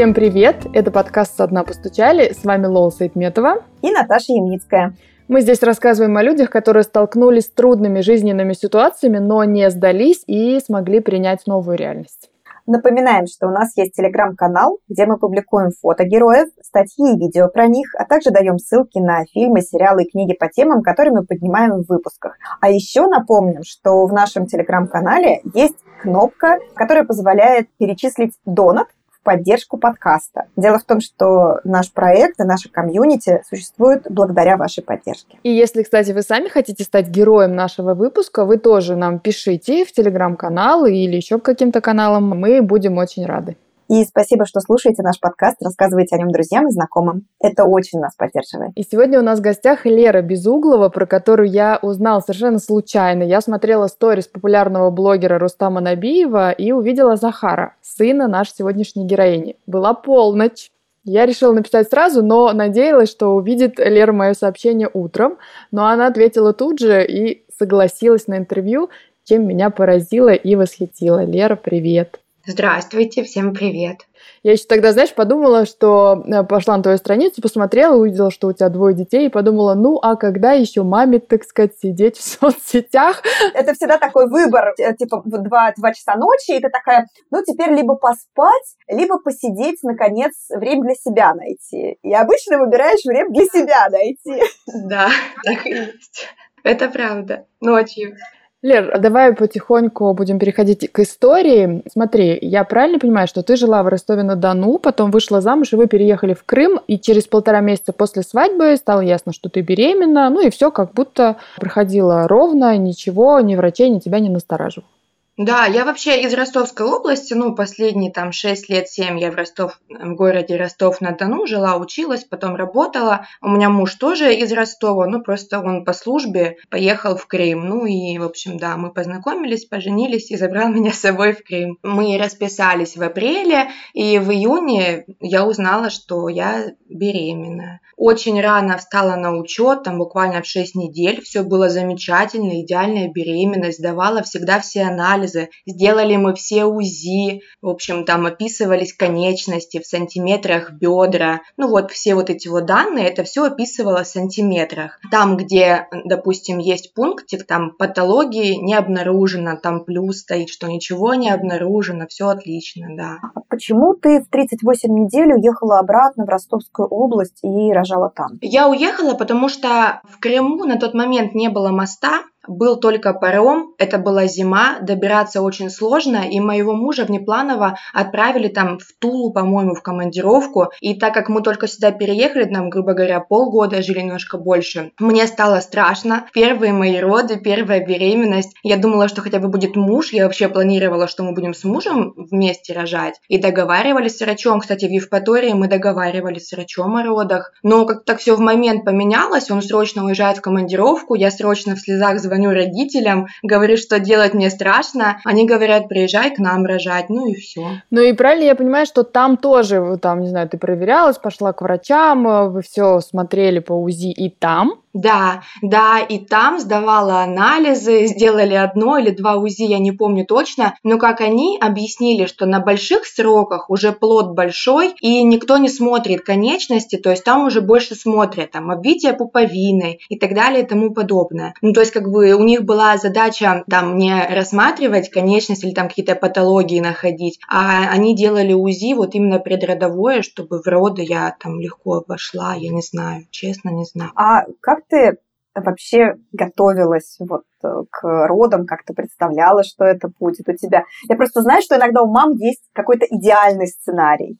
Всем привет! Это подкаст «Со дна постучали». С вами Лола Сайтметова и Наташа Ямницкая. Мы здесь рассказываем о людях, которые столкнулись с трудными жизненными ситуациями, но не сдались и смогли принять новую реальность. Напоминаем, что у нас есть телеграм-канал, где мы публикуем фото героев, статьи и видео про них, а также даем ссылки на фильмы, сериалы и книги по темам, которые мы поднимаем в выпусках. А еще напомним, что в нашем телеграм-канале есть кнопка, которая позволяет перечислить донат поддержку подкаста. Дело в том, что наш проект и наша комьюнити существует благодаря вашей поддержке. И если, кстати, вы сами хотите стать героем нашего выпуска, вы тоже нам пишите в телеграм-канал или еще к каким-то каналам. Мы будем очень рады. И спасибо, что слушаете наш подкаст, рассказываете о нем друзьям и знакомым. Это очень нас поддерживает. И сегодня у нас в гостях Лера Безуглова, про которую я узнал совершенно случайно. Я смотрела сторис популярного блогера Рустама Набиева и увидела Захара, сына нашей сегодняшней героини. Была полночь. Я решила написать сразу, но надеялась, что увидит Лера мое сообщение утром. Но она ответила тут же и согласилась на интервью, чем меня поразило и восхитило. Лера, привет! Здравствуйте, всем привет. Я еще тогда, знаешь, подумала, что э, пошла на твою страницу, посмотрела, увидела, что у тебя двое детей, и подумала, ну, а когда еще маме, так сказать, сидеть в соцсетях? Это всегда такой выбор, э, типа, в 2, 2 часа ночи, и ты такая, ну, теперь либо поспать, либо посидеть, наконец, время для себя найти. И обычно выбираешь время для себя найти. Да, так и есть. Это правда. Ночью. Лер, давай потихоньку будем переходить к истории. Смотри, я правильно понимаю, что ты жила в Ростове-на-Дону, потом вышла замуж, и вы переехали в Крым, и через полтора месяца после свадьбы стало ясно, что ты беременна, ну и все как будто проходило ровно, ничего, ни врачей, ни тебя не настораживало. Да, я вообще из Ростовской области, ну, последние там 6 лет, 7 я в Ростов, в городе Ростов-на-Дону жила, училась, потом работала. У меня муж тоже из Ростова, ну, просто он по службе поехал в Крым. Ну, и, в общем, да, мы познакомились, поженились и забрал меня с собой в Крым. Мы расписались в апреле, и в июне я узнала, что я беременна. Очень рано встала на учет, там буквально в 6 недель, все было замечательно, идеальная беременность, давала всегда все анализы, анализы, сделали мы все УЗИ, в общем, там описывались конечности в сантиметрах бедра, ну вот все вот эти вот данные, это все описывало в сантиметрах. Там, где, допустим, есть пунктик, там патологии не обнаружено, там плюс стоит, что ничего не обнаружено, все отлично, да. А почему ты в 38 недель уехала обратно в Ростовскую область и рожала там? Я уехала, потому что в Крыму на тот момент не было моста, был только паром, это была зима, добираться очень сложно, и моего мужа внепланово отправили там в Тулу, по-моему, в командировку. И так как мы только сюда переехали, нам, грубо говоря, полгода жили немножко больше, мне стало страшно. Первые мои роды, первая беременность. Я думала, что хотя бы будет муж. Я вообще планировала, что мы будем с мужем вместе рожать. И договаривались с врачом. Кстати, в Евпатории мы договаривались с врачом о родах. Но как так все в момент поменялось, он срочно уезжает в командировку, я срочно в слезах звоню родителям, говорю, что делать мне страшно. Они говорят, приезжай к нам рожать, ну и все. Ну и правильно я понимаю, что там тоже, там, не знаю, ты проверялась, пошла к врачам, вы все смотрели по УЗИ и там? Да, да, и там сдавала анализы, сделали одно или два УЗИ, я не помню точно, но как они объяснили, что на больших сроках уже плод большой, и никто не смотрит конечности, то есть там уже больше смотрят, там, обвитие пуповины и так далее и тому подобное. Ну, то есть, как бы у них была задача там не рассматривать конечность или там какие-то патологии находить, а они делали УЗИ вот именно предродовое, чтобы в роды я там легко вошла, я не знаю, честно не знаю. А как как ты вообще готовилась вот э, к родам, как ты представляла, что это будет у тебя? Я просто знаю, что иногда у мам есть какой-то идеальный сценарий.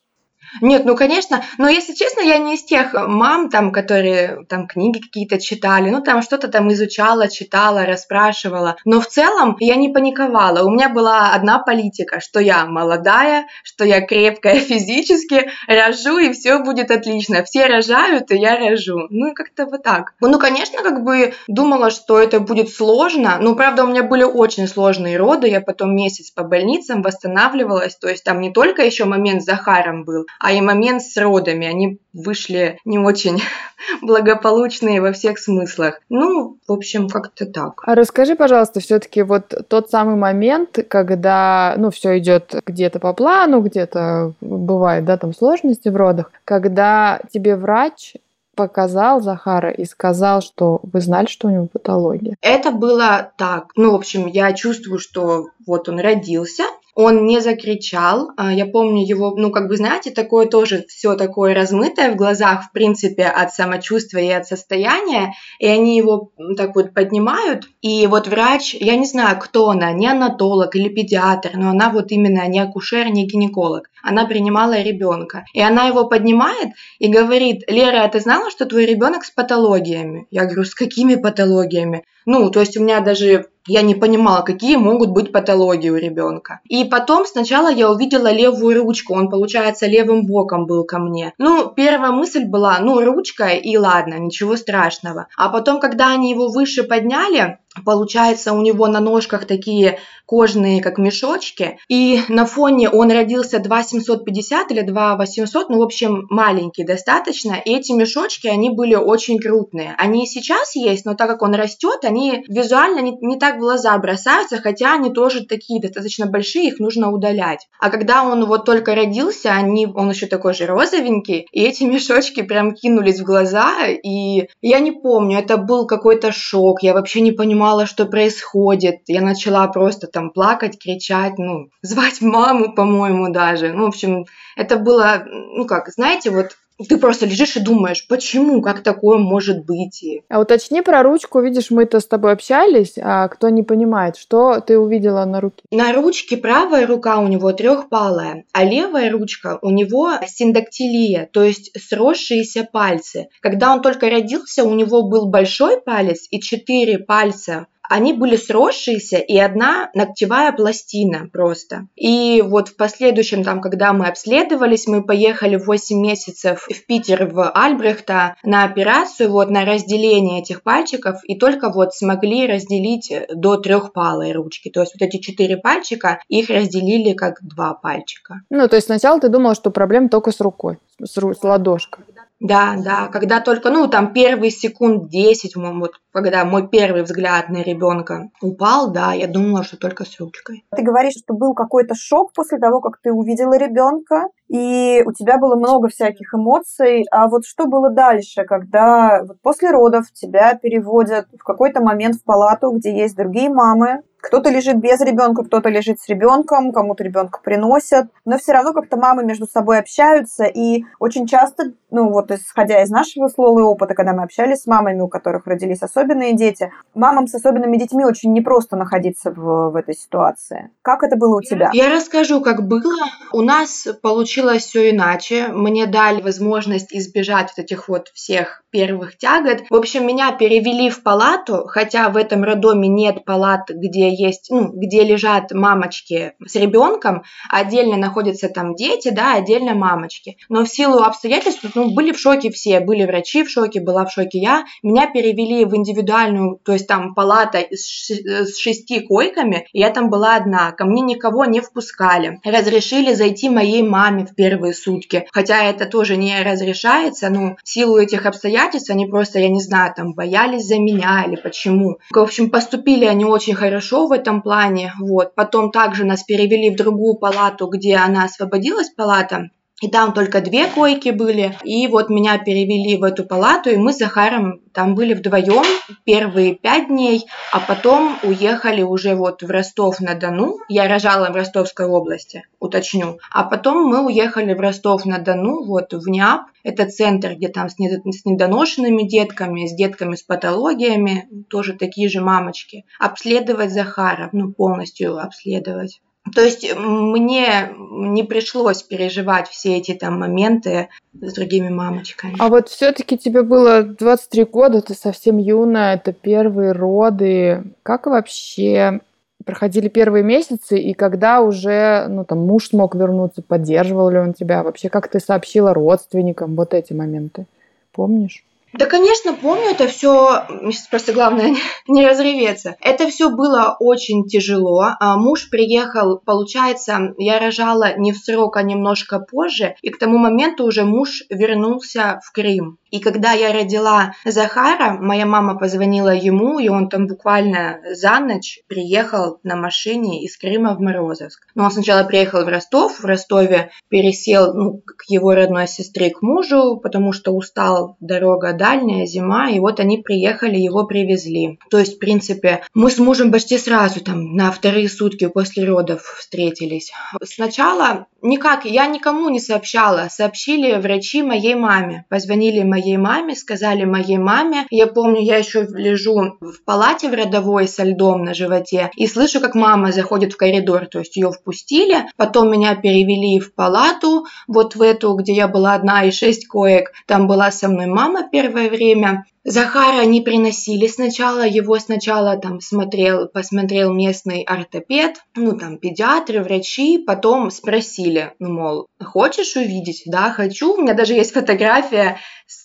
Нет, ну конечно, но если честно, я не из тех мам, там, которые там книги какие-то читали, ну там что-то там изучала, читала, расспрашивала, но в целом я не паниковала. У меня была одна политика, что я молодая, что я крепкая физически, рожу и все будет отлично. Все рожают, и я рожу. Ну как-то вот так. Ну, конечно, как бы думала, что это будет сложно, но правда у меня были очень сложные роды, я потом месяц по больницам восстанавливалась, то есть там не только еще момент с Захаром был, а и момент с родами. Они вышли не очень благополучные во всех смыслах. Ну, в общем, как-то так. А расскажи, пожалуйста, все-таки вот тот самый момент, когда, ну, все идет где-то по плану, где-то бывает, да, там сложности в родах, когда тебе врач показал Захара и сказал, что вы знали, что у него патология? Это было так. Ну, в общем, я чувствую, что вот он родился, он не закричал. А, я помню его, ну, как бы, знаете, такое тоже все такое размытое в глазах, в принципе, от самочувствия и от состояния. И они его так вот поднимают. И вот врач, я не знаю, кто она, не анатолог или педиатр, но она вот именно не акушер, не гинеколог. Она принимала ребенка. И она его поднимает и говорит, Лера, а ты знала, что твой ребенок с патологиями? Я говорю, с какими патологиями? Ну, то есть у меня даже я не понимала, какие могут быть патологии у ребенка. И потом сначала я увидела левую ручку, он, получается, левым боком был ко мне. Ну, первая мысль была, ну, ручка и ладно, ничего страшного. А потом, когда они его выше подняли, Получается, у него на ножках такие кожные, как мешочки. И на фоне он родился 2750 или 2800, ну, в общем, маленький достаточно. И эти мешочки, они были очень крупные. Они и сейчас есть, но так как он растет, они визуально не, не так в глаза бросаются, хотя они тоже такие достаточно большие, их нужно удалять. А когда он вот только родился, они, он еще такой же розовенький, и эти мешочки прям кинулись в глаза, и я не помню, это был какой-то шок, я вообще не понимала, понимала, что происходит. Я начала просто там плакать, кричать, ну, звать маму, по-моему, даже. Ну, в общем, это было, ну как, знаете, вот ты просто лежишь и думаешь, почему, как такое может быть. А уточни про ручку, видишь, мы-то с тобой общались, а кто не понимает, что ты увидела на руке? На ручке правая рука у него трехпалая, а левая ручка у него синдактилия, то есть сросшиеся пальцы. Когда он только родился, у него был большой палец и четыре пальца они были сросшиеся и одна ногтевая пластина просто. И вот в последующем, там, когда мы обследовались, мы поехали 8 месяцев в Питер, в Альбрехта на операцию, вот на разделение этих пальчиков, и только вот смогли разделить до трехпалой ручки. То есть вот эти четыре пальчика, их разделили как два пальчика. Ну, то есть сначала ты думала, что проблема только с рукой, с, с ладошкой. Да, да, когда только, ну, там первые секунд 10, вот, когда мой первый взгляд на ребенка упал, да, я думала, что только с ручкой. Ты говоришь, что был какой-то шок после того, как ты увидела ребенка, и у тебя было много всяких эмоций. А вот что было дальше, когда вот после родов тебя переводят в какой-то момент в палату, где есть другие мамы, кто-то лежит без ребенка, кто-то лежит с ребенком, кому-то ребенка приносят, но все равно как-то мамы между собой общаются, и очень часто, ну вот исходя из нашего слова и опыта, когда мы общались с мамами, у которых родились особенные дети, мамам с особенными детьми очень непросто находиться в, в этой ситуации. Как это было у тебя? Я расскажу, как было. У нас получилось все иначе. Мне дали возможность избежать вот этих вот всех первых тягот. В общем, меня перевели в палату, хотя в этом роддоме нет палат, где есть, ну, где лежат мамочки с ребенком, отдельно находятся там дети, да, отдельно мамочки. Но в силу обстоятельств, ну, были в шоке все, были врачи в шоке, была в шоке я. Меня перевели в индивидуальную, то есть там палата с, шести койками, я там была одна. Ко мне никого не впускали. Разрешили зайти моей маме в первые сутки. Хотя это тоже не разрешается, ну, в силу этих обстоятельств они просто, я не знаю, там боялись за меня или почему. В общем, поступили они очень хорошо, в этом плане. Вот. Потом также нас перевели в другую палату, где она освободилась, палата. И там только две койки были. И вот меня перевели в эту палату, и мы с Захаром там были вдвоем первые пять дней, а потом уехали уже вот в Ростов-на-Дону. Я рожала в Ростовской области, уточню. А потом мы уехали в Ростов-на-Дону, вот в НИАП. Это центр, где там с недоношенными детками, с детками с патологиями, тоже такие же мамочки. Обследовать Захара, ну полностью обследовать. То есть мне не пришлось переживать все эти там моменты с другими мамочками. А вот все-таки тебе было 23 года, ты совсем юная, это первые роды. Как вообще проходили первые месяцы, и когда уже, ну, там, муж смог вернуться, поддерживал ли он тебя? Вообще, как ты сообщила родственникам вот эти моменты? Помнишь? Да, конечно, помню это все. Просто главное не разреветься. Это все было очень тяжело. А муж приехал, получается, я рожала не в срок, а немножко позже. И к тому моменту уже муж вернулся в Крым. И когда я родила Захара, моя мама позвонила ему, и он там буквально за ночь приехал на машине из Крыма в Морозовск. Но он сначала приехал в Ростов, в Ростове пересел ну, к его родной сестре, к мужу, потому что устал, дорога дальняя, зима, и вот они приехали, его привезли. То есть, в принципе, мы с мужем почти сразу, там, на вторые сутки после родов встретились. Сначала никак, я никому не сообщала, сообщили врачи моей маме, позвонили моей маме, сказали моей маме. Я помню, я еще лежу в палате в родовой со льдом на животе и слышу, как мама заходит в коридор, то есть ее впустили, потом меня перевели в палату, вот в эту, где я была одна и шесть коек, там была со мной мама первое время, Захара не приносили сначала, его сначала там смотрел, посмотрел местный ортопед, ну там педиатры, врачи, потом спросили, ну мол, хочешь увидеть? Да, хочу. У меня даже есть фотография,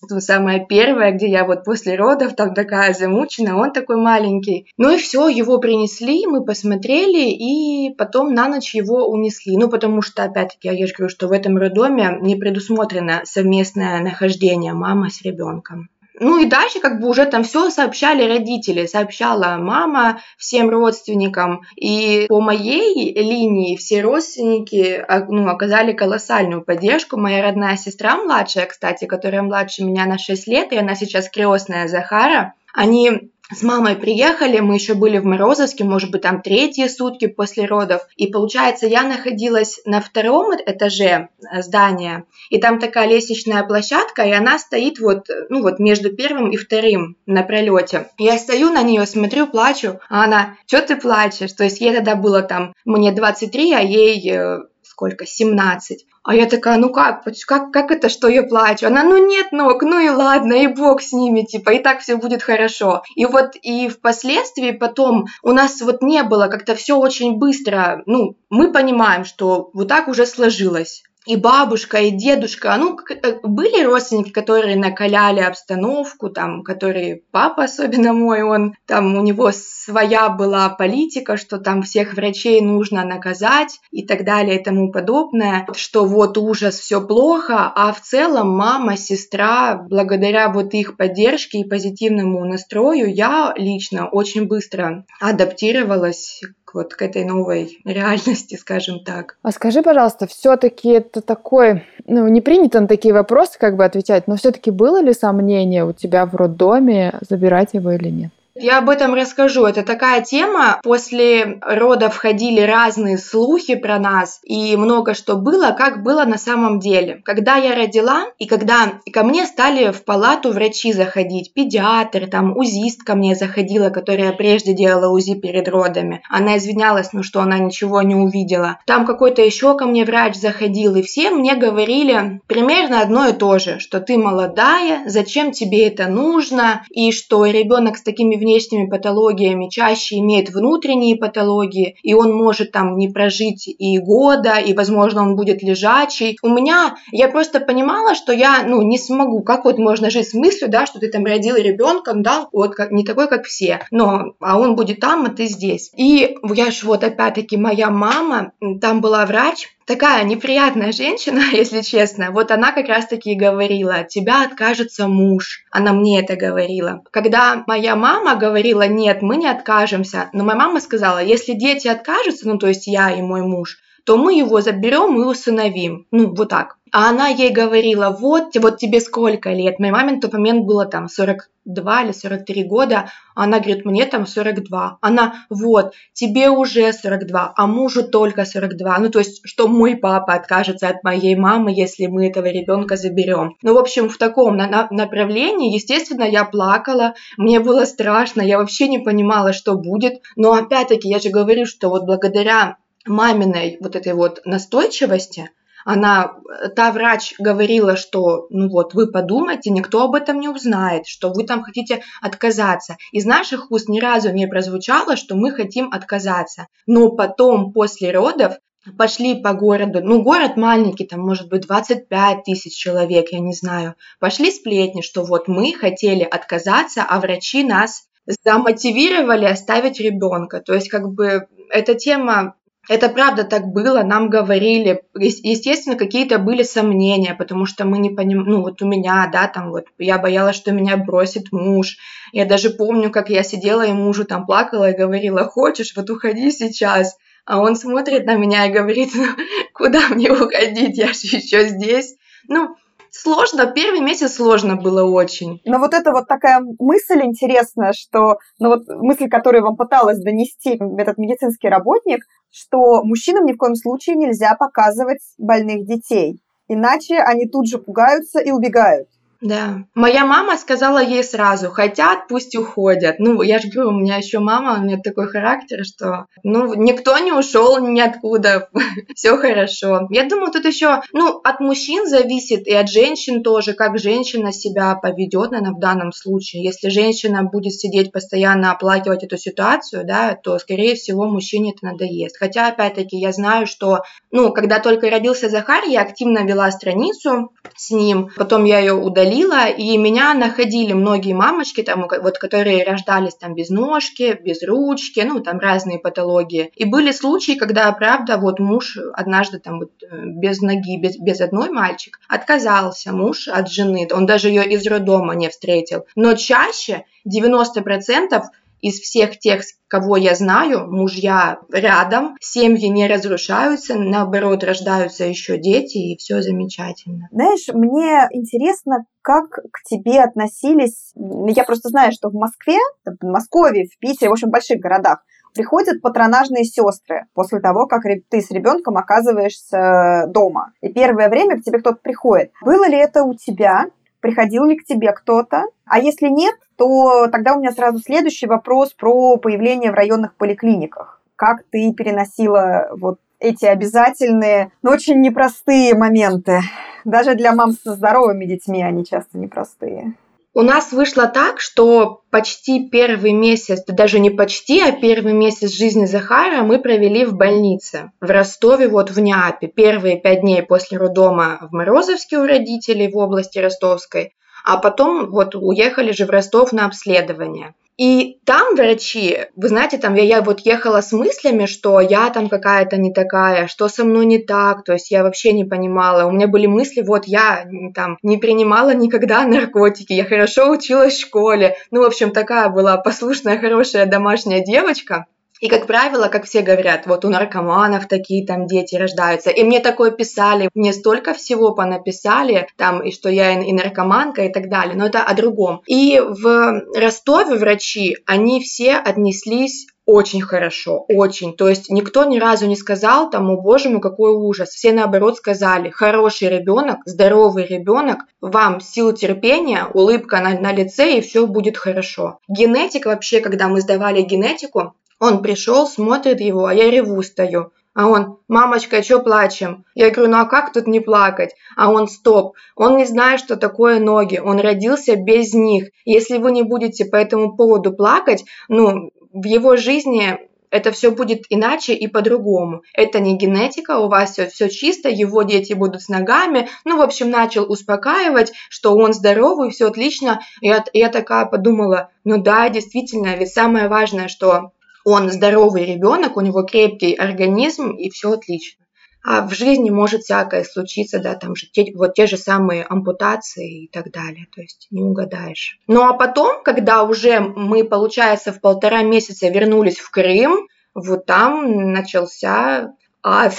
ну, самая первая, где я вот после родов там такая замучена, он такой маленький. Ну и все, его принесли, мы посмотрели, и потом на ночь его унесли. Ну потому что, опять-таки, я же говорю, что в этом роддоме не предусмотрено совместное нахождение мамы с ребенком. Ну и дальше как бы уже там все сообщали родители, сообщала мама всем родственникам. И по моей линии все родственники а, ну, оказали колоссальную поддержку. Моя родная сестра младшая, кстати, которая младше меня на 6 лет, и она сейчас крестная Захара, они с мамой приехали, мы еще были в Морозовске, может быть, там третьи сутки после родов. И получается, я находилась на втором этаже э, здания, и там такая лестничная площадка, и она стоит вот, ну вот между первым и вторым на пролете. Я стою на нее, смотрю, плачу, а она, что ты плачешь? То есть ей тогда было там, мне 23, а ей э, сколько, 17. А я такая, ну как, как, как это, что я плачу? Она, ну нет ног, ну и ладно, и бог с ними, типа, и так все будет хорошо. И вот и впоследствии потом у нас вот не было, как-то все очень быстро, ну, мы понимаем, что вот так уже сложилось и бабушка, и дедушка, ну, э, были родственники, которые накаляли обстановку, там, которые, папа особенно мой, он, там, у него своя была политика, что там всех врачей нужно наказать и так далее и тому подобное, что вот ужас, все плохо, а в целом мама, сестра, благодаря вот их поддержке и позитивному настрою, я лично очень быстро адаптировалась вот к этой новой реальности, скажем так. А скажи, пожалуйста, все-таки это такой, ну, не принято на такие вопросы как бы отвечать, но все-таки было ли сомнение у тебя в роддоме, забирать его или нет? Я об этом расскажу. Это такая тема. После родов ходили разные слухи про нас, и много что было, как было на самом деле. Когда я родила, и когда ко мне стали в палату врачи заходить, педиатр, там УЗИст ко мне заходила, которая прежде делала УЗИ перед родами. Она извинялась, ну что она ничего не увидела. Там какой-то еще ко мне врач заходил, и все мне говорили примерно одно и то же, что ты молодая, зачем тебе это нужно, и что ребенок с такими внешними патологиями чаще имеет внутренние патологии, и он может там не прожить и года, и, возможно, он будет лежачий. У меня, я просто понимала, что я, ну, не смогу. Как вот можно жить с мыслью, да, что ты там родил ребенка, да, вот как, не такой, как все, но, а он будет там, а ты здесь. И я ж вот опять-таки, моя мама, там была врач, такая неприятная женщина, если честно. Вот она как раз-таки и говорила, от тебя откажется муж. Она мне это говорила. Когда моя мама говорила, нет, мы не откажемся, но моя мама сказала, если дети откажутся, ну то есть я и мой муж, то мы его заберем и усыновим. Ну, вот так. А она ей говорила, вот, вот тебе сколько лет? Моей маме на тот момент было там 42 или 43 года. Она говорит, мне там 42. Она, вот, тебе уже 42, а мужу только 42. Ну, то есть, что мой папа откажется от моей мамы, если мы этого ребенка заберем. Ну, в общем, в таком на на направлении, естественно, я плакала, мне было страшно, я вообще не понимала, что будет. Но опять-таки, я же говорю, что вот благодаря маминой вот этой вот настойчивости, она, та врач говорила, что, ну вот, вы подумайте, никто об этом не узнает, что вы там хотите отказаться. Из наших уст ни разу не прозвучало, что мы хотим отказаться. Но потом, после родов, пошли по городу, ну, город маленький, там, может быть, 25 тысяч человек, я не знаю, пошли сплетни, что вот мы хотели отказаться, а врачи нас замотивировали оставить ребенка. То есть, как бы, эта тема это правда так было, нам говорили, естественно, какие-то были сомнения, потому что мы не понимаем, ну вот у меня, да, там вот, я боялась, что меня бросит муж. Я даже помню, как я сидела и мужу там плакала и говорила, хочешь, вот уходи сейчас. А он смотрит на меня и говорит, ну, куда мне уходить, я же еще здесь. Ну, сложно, первый месяц сложно было очень. Но вот это вот такая мысль интересная, что, ну вот мысль, которую вам пыталась донести этот медицинский работник, что мужчинам ни в коем случае нельзя показывать больных детей, иначе они тут же пугаются и убегают. Да. Моя мама сказала ей сразу, хотят, пусть уходят. Ну, я же говорю, у меня еще мама, у нее такой характер, что, ну, никто не ушел ниоткуда, все хорошо. Я думаю, тут еще, ну, от мужчин зависит и от женщин тоже, как женщина себя поведет, наверное, в данном случае. Если женщина будет сидеть постоянно оплакивать эту ситуацию, да, то, скорее всего, мужчине это надоест. Хотя, опять-таки, я знаю, что, ну, когда только родился Захар, я активно вела страницу с ним, потом я ее удалила, удалила, и меня находили многие мамочки, там, вот, которые рождались там без ножки, без ручки, ну, там разные патологии. И были случаи, когда, правда, вот муж однажды там вот э, без ноги, без, без одной мальчик, отказался муж от жены, он даже ее из роддома не встретил. Но чаще 90% из всех тех, кого я знаю, мужья рядом, семьи не разрушаются, наоборот, рождаются еще дети, и все замечательно. Знаешь, мне интересно, как к тебе относились... Я просто знаю, что в Москве, в Москве, в Питере, в общем, в больших городах, приходят патронажные сестры после того, как ты с ребенком оказываешься дома. И первое время к тебе кто-то приходит. Было ли это у тебя? Приходил ли к тебе кто-то? А если нет, то тогда у меня сразу следующий вопрос про появление в районных поликлиниках. Как ты переносила вот эти обязательные, но очень непростые моменты? Даже для мам со здоровыми детьми они часто непростые. У нас вышло так, что почти первый месяц, даже не почти, а первый месяц жизни Захара мы провели в больнице в Ростове, вот в Неапе. Первые пять дней после роддома в Морозовске у родителей в области Ростовской, а потом вот уехали же в Ростов на обследование. И там врачи, вы знаете, там я, я вот ехала с мыслями, что я там какая-то не такая, что со мной не так, то есть я вообще не понимала. У меня были мысли, вот я там не принимала никогда наркотики, я хорошо училась в школе. Ну, в общем, такая была послушная, хорошая домашняя девочка. И, как правило, как все говорят, вот у наркоманов такие там дети рождаются. И мне такое писали, мне столько всего понаписали, там, и что я и наркоманка и так далее, но это о другом. И в Ростове врачи, они все отнеслись очень хорошо, очень. То есть никто ни разу не сказал там, о боже мой, какой ужас. Все наоборот сказали, хороший ребенок, здоровый ребенок, вам сил терпения, улыбка на, на лице и все будет хорошо. Генетик вообще, когда мы сдавали генетику, он пришел, смотрит его, а я реву стою. А он, мамочка, что плачем? Я говорю, ну а как тут не плакать? А он, стоп, он не знает, что такое ноги, он родился без них. Если вы не будете по этому поводу плакать, ну, в его жизни это все будет иначе и по-другому. Это не генетика, у вас все, чисто, его дети будут с ногами. Ну, в общем, начал успокаивать, что он здоровый, все отлично. Я, я такая подумала, ну да, действительно, ведь самое важное, что он здоровый ребенок, у него крепкий организм и все отлично. А в жизни может всякое случиться, да, там же те, вот те же самые ампутации и так далее, то есть не угадаешь. Ну а потом, когда уже мы, получается, в полтора месяца вернулись в Крым, вот там начался ад.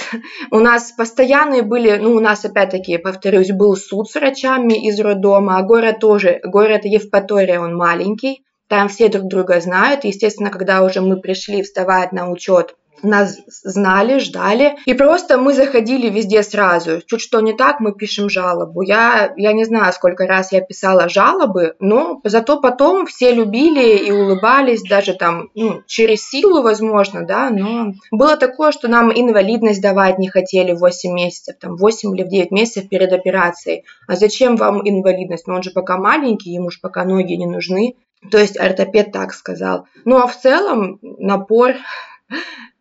У нас постоянные были, ну, у нас опять-таки, повторюсь, был суд с врачами из роддома, а город тоже, город Евпатория, он маленький, там все друг друга знают. Естественно, когда уже мы пришли вставать на учет, нас знали, ждали. И просто мы заходили везде сразу. Чуть что не так, мы пишем жалобу. Я, я не знаю, сколько раз я писала жалобы, но зато потом все любили и улыбались, даже там, ну, через силу, возможно, да, но было такое, что нам инвалидность давать не хотели 8 месяцев, там, 8 или 9 месяцев перед операцией. А зачем вам инвалидность? Ну, он же пока маленький, ему же пока ноги не нужны. То есть ортопед так сказал. Ну а в целом напор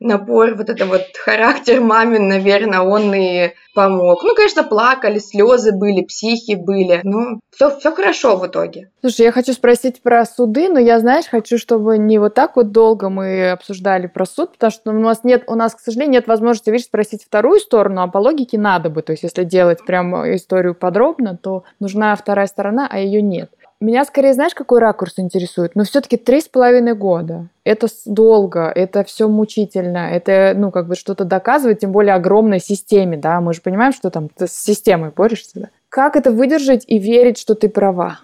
напор, вот это вот характер мамин, наверное, он и помог. Ну, конечно, плакали, слезы были, психи были. Ну, все, все хорошо в итоге. Слушай, я хочу спросить про суды, но я, знаешь, хочу, чтобы не вот так вот долго мы обсуждали про суд, потому что у нас нет, у нас, к сожалению, нет возможности, видишь, спросить вторую сторону, а по логике надо бы. То есть, если делать прям историю подробно, то нужна вторая сторона, а ее нет. Меня скорее, знаешь, какой ракурс интересует? Но все-таки три с половиной года. Это долго, это все мучительно, это, ну, как бы что-то доказывать, тем более огромной системе, да, мы же понимаем, что там ты с системой борешься, да? Как это выдержать и верить, что ты права?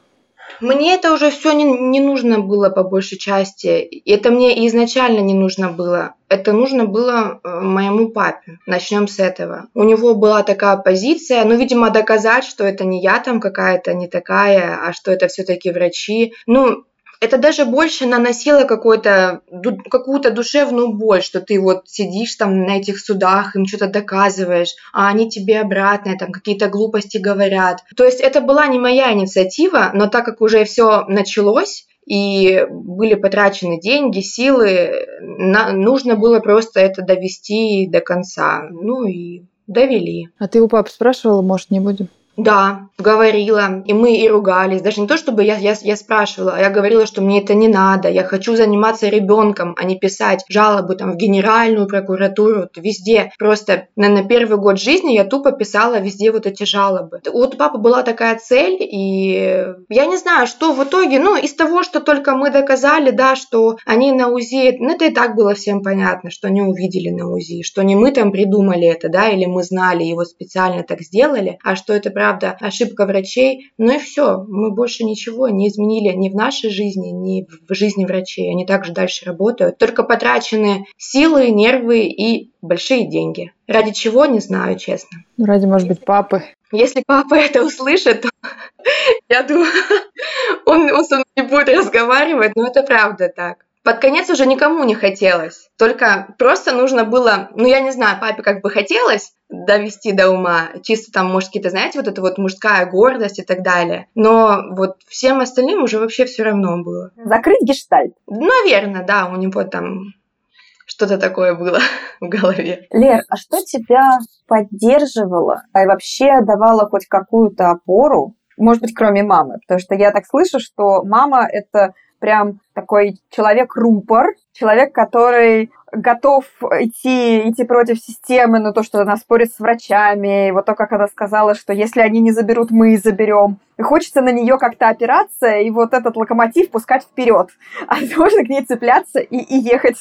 Мне это уже все не, не нужно было по большей части. Это мне изначально не нужно было. Это нужно было э, моему папе. Начнем с этого. У него была такая позиция, ну, видимо, доказать, что это не я там какая-то не такая, а что это все-таки врачи. Ну, это даже больше наносило какую-то душевную боль, что ты вот сидишь там на этих судах, им что-то доказываешь, а они тебе обратно там какие-то глупости говорят. То есть это была не моя инициатива, но так как уже все началось, и были потрачены деньги, силы, на, нужно было просто это довести до конца. Ну и довели. А ты у папы спрашивала, может, не будем? Да, говорила, и мы и ругались. Даже не то, чтобы я, я, я спрашивала, а я говорила, что мне это не надо, я хочу заниматься ребенком, а не писать жалобы там в генеральную прокуратуру, везде. Просто на, на первый год жизни я тупо писала везде вот эти жалобы. Вот у папы была такая цель, и я не знаю, что в итоге, ну, из того, что только мы доказали, да, что они на УЗИ, ну, это и так было всем понятно, что они увидели на УЗИ, что не мы там придумали это, да, или мы знали, его специально так сделали, а что это правда, ошибка врачей. Ну и все, мы больше ничего не изменили ни в нашей жизни, ни в жизни врачей. Они также дальше работают. Только потрачены силы, нервы и большие деньги. Ради чего, не знаю, честно. Ну, ради, может быть, папы. Если папа это услышит, то я думаю, он, он со мной не будет разговаривать, но это правда так. Под конец уже никому не хотелось. Только просто нужно было, ну я не знаю, папе как бы хотелось довести до ума, чисто там, может, какие-то, знаете, вот эта вот мужская гордость и так далее. Но вот всем остальным уже вообще все равно было. Закрыть гештальт? Наверное, да, у него там что-то такое было в голове. Лер, а что тебя поддерживало, а вообще давало хоть какую-то опору, может быть, кроме мамы? Потому что я так слышу, что мама — это прям такой человек-рупор, человек, который готов идти, идти против системы, но то, что она спорит с врачами, и вот то, как она сказала, что если они не заберут, мы заберем. И хочется на нее как-то опираться и вот этот локомотив пускать вперед. А можно к ней цепляться и, и ехать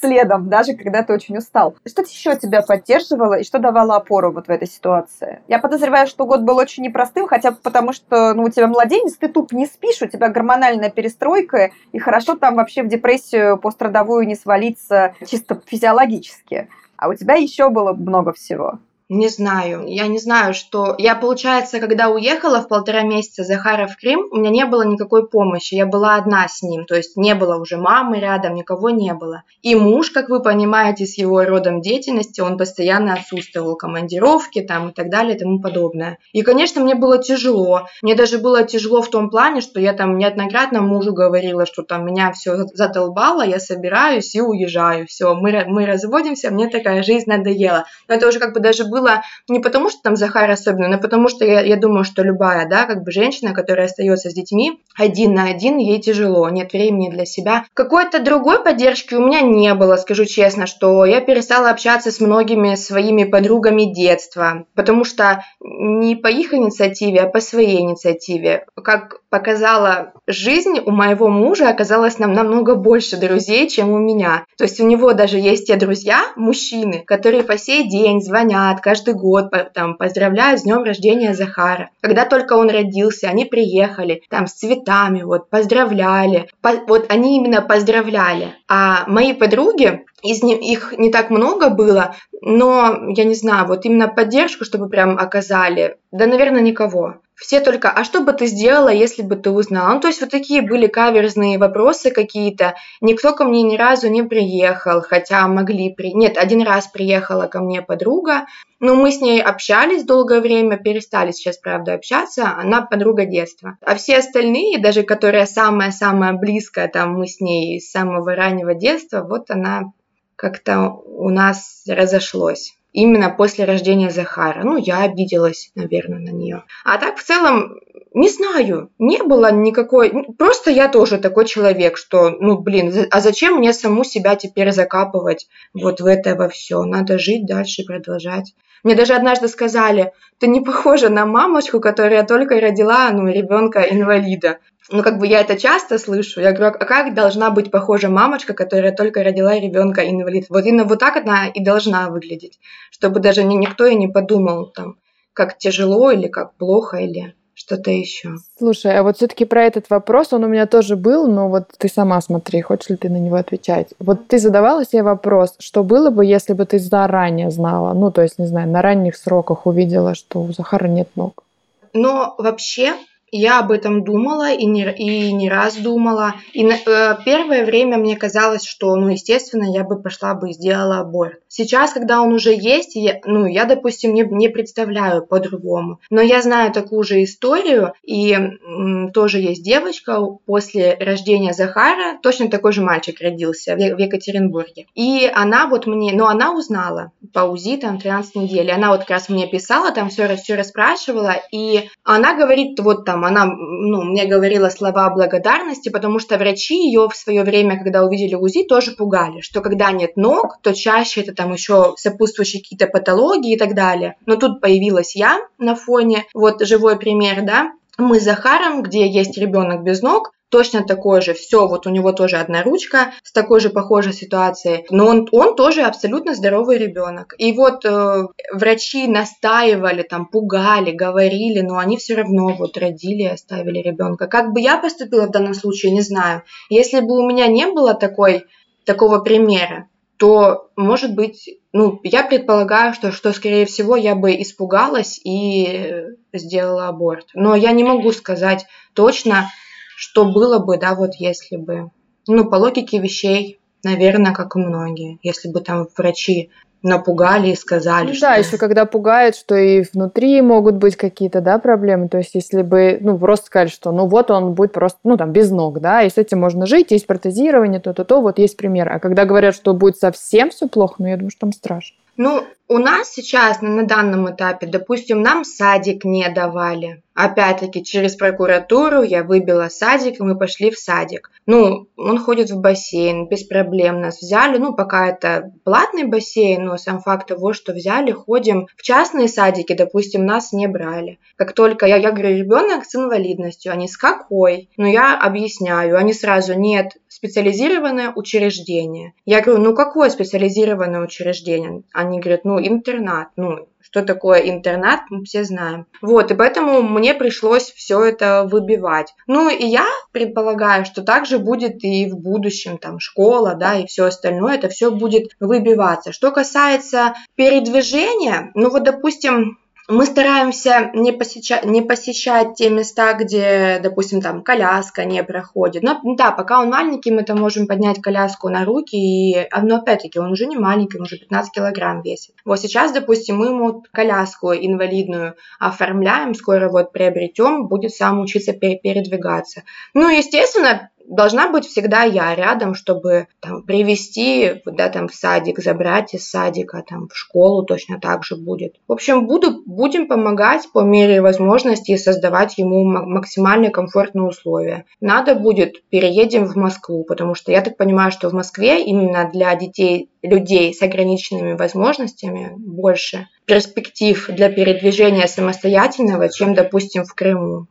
следом, даже когда ты очень устал. Что еще тебя поддерживало и что давало опору вот в этой ситуации? Я подозреваю, что год был очень непростым, хотя бы потому, что ну, у тебя младенец, ты туп не спишь, у тебя гормональная перестройка, и хорошо там вообще в депрессию пострадовую не свалиться чисто физиологически. А у тебя еще было много всего. Не знаю. Я не знаю, что... Я, получается, когда уехала в полтора месяца Захара в Крым, у меня не было никакой помощи. Я была одна с ним. То есть не было уже мамы рядом, никого не было. И муж, как вы понимаете, с его родом деятельности, он постоянно отсутствовал. Командировки там и так далее и тому подобное. И, конечно, мне было тяжело. Мне даже было тяжело в том плане, что я там неоднократно мужу говорила, что там меня все задолбало, я собираюсь и уезжаю. Все, мы, мы разводимся, мне такая жизнь надоела. Но это уже как бы даже было было не потому, что там Захар особенно, но потому что я, я думаю, что любая, да, как бы женщина, которая остается с детьми один на один, ей тяжело, нет времени для себя. Какой-то другой поддержки у меня не было, скажу честно, что я перестала общаться с многими своими подругами детства, потому что не по их инициативе, а по своей инициативе. Как показала жизнь, у моего мужа оказалось нам намного больше друзей, чем у меня. То есть у него даже есть те друзья, мужчины, которые по сей день звонят, каждый год там, поздравляют с днем рождения Захара. Когда только он родился, они приехали там с цветами, вот, поздравляли. По, вот они именно поздравляли. А мои подруги, из них их не так много было, но я не знаю, вот именно поддержку, чтобы прям оказали, да, наверное, никого. Все только, а что бы ты сделала, если бы ты узнала? Ну, то есть вот такие были каверзные вопросы какие-то. Никто ко мне ни разу не приехал, хотя могли при... Нет, один раз приехала ко мне подруга, но мы с ней общались долгое время, перестали сейчас, правда, общаться. Она подруга детства. А все остальные, даже которая самая-самая близкая, там мы с ней с самого раннего детства, вот она как-то у нас разошлось именно после рождения Захара. Ну, я обиделась, наверное, на нее. А так, в целом, не знаю, не было никакой... Просто я тоже такой человек, что, ну, блин, а зачем мне саму себя теперь закапывать вот в это во все? Надо жить дальше, продолжать. Мне даже однажды сказали, ты не похожа на мамочку, которая только родила, ну, ребенка инвалида. Ну, как бы я это часто слышу. Я говорю, а как должна быть похожа мамочка, которая только родила ребенка инвалид? Вот именно вот так она и должна выглядеть, чтобы даже никто и не подумал там, как тяжело или как плохо или что-то еще. Слушай, а вот все-таки про этот вопрос, он у меня тоже был, но вот ты сама смотри, хочешь ли ты на него отвечать. Вот ты задавала себе вопрос, что было бы, если бы ты заранее знала, ну, то есть, не знаю, на ранних сроках увидела, что у Захара нет ног? Но вообще я об этом думала и не, и не раз думала. И на, э, первое время мне казалось, что, ну, естественно, я бы пошла бы и сделала аборт. Сейчас, когда он уже есть, я, ну, я, допустим, не, не представляю по-другому. Но я знаю такую же историю, и м, тоже есть девочка после рождения Захара, точно такой же мальчик родился в, в Екатеринбурге. И она вот мне, ну, она узнала по УЗИ, там, 13 недель. Она вот как раз мне писала, там все, все расспрашивала, и она говорит, вот там, она ну, мне говорила слова благодарности, потому что врачи ее в свое время, когда увидели УЗИ, тоже пугали, что когда нет ног, то чаще это там еще сопутствующие какие-то патологии и так далее. Но тут появилась я на фоне, вот живой пример, да, мы с Захаром, где есть ребенок без ног, точно такой же, все, вот у него тоже одна ручка с такой же похожей ситуацией, но он, он тоже абсолютно здоровый ребенок. И вот э, врачи настаивали, там, пугали, говорили, но они все равно вот родили и оставили ребенка. Как бы я поступила в данном случае, не знаю. Если бы у меня не было такой, такого примера, то, может быть, ну, я предполагаю, что, что, скорее всего, я бы испугалась и сделала аборт. Но я не могу сказать точно, что было бы, да, вот если бы. Ну, по логике вещей, наверное, как и многие. Если бы там врачи напугали и сказали, ну, что... Да, еще когда пугают, что и внутри могут быть какие-то, да, проблемы. То есть, если бы, ну, просто сказали, что, ну, вот он будет просто, ну, там, без ног, да, и с этим можно жить, есть протезирование, то-то-то, вот есть пример. А когда говорят, что будет совсем все плохо, ну, я думаю, что там страшно. Ну, у нас сейчас на данном этапе, допустим, нам садик не давали. Опять-таки, через прокуратуру я выбила садик, и мы пошли в садик. Ну, он ходит в бассейн, без проблем нас взяли. Ну, пока это платный бассейн, но сам факт того, что взяли, ходим в частные садики, допустим, нас не брали. Как только я, я говорю, ребенок с инвалидностью, они с какой? Ну, я объясняю, они сразу, нет, специализированное учреждение. Я говорю, ну, какое специализированное учреждение? Они говорят, ну, интернат. Ну, что такое интернат, мы все знаем. Вот, и поэтому мне пришлось все это выбивать. Ну, и я предполагаю, что также будет и в будущем, там, школа, да, и все остальное, это все будет выбиваться. Что касается передвижения, ну, вот, допустим, мы стараемся не посещать, не посещать те места, где, допустим, там коляска не проходит. Но да, пока он маленький, мы там можем поднять коляску на руки, и, но опять-таки он уже не маленький, он уже 15 килограмм весит. Вот сейчас, допустим, мы ему коляску инвалидную оформляем, скоро вот приобретем, будет сам учиться передвигаться. Ну, естественно, должна быть всегда я рядом, чтобы там, привести, да, там, в садик, забрать из садика, там, в школу точно так же будет. В общем, буду, будем помогать по мере возможности создавать ему максимально комфортные условия. Надо будет, переедем в Москву, потому что я так понимаю, что в Москве именно для детей, людей с ограниченными возможностями больше перспектив для передвижения самостоятельного, чем, допустим, в Крыму.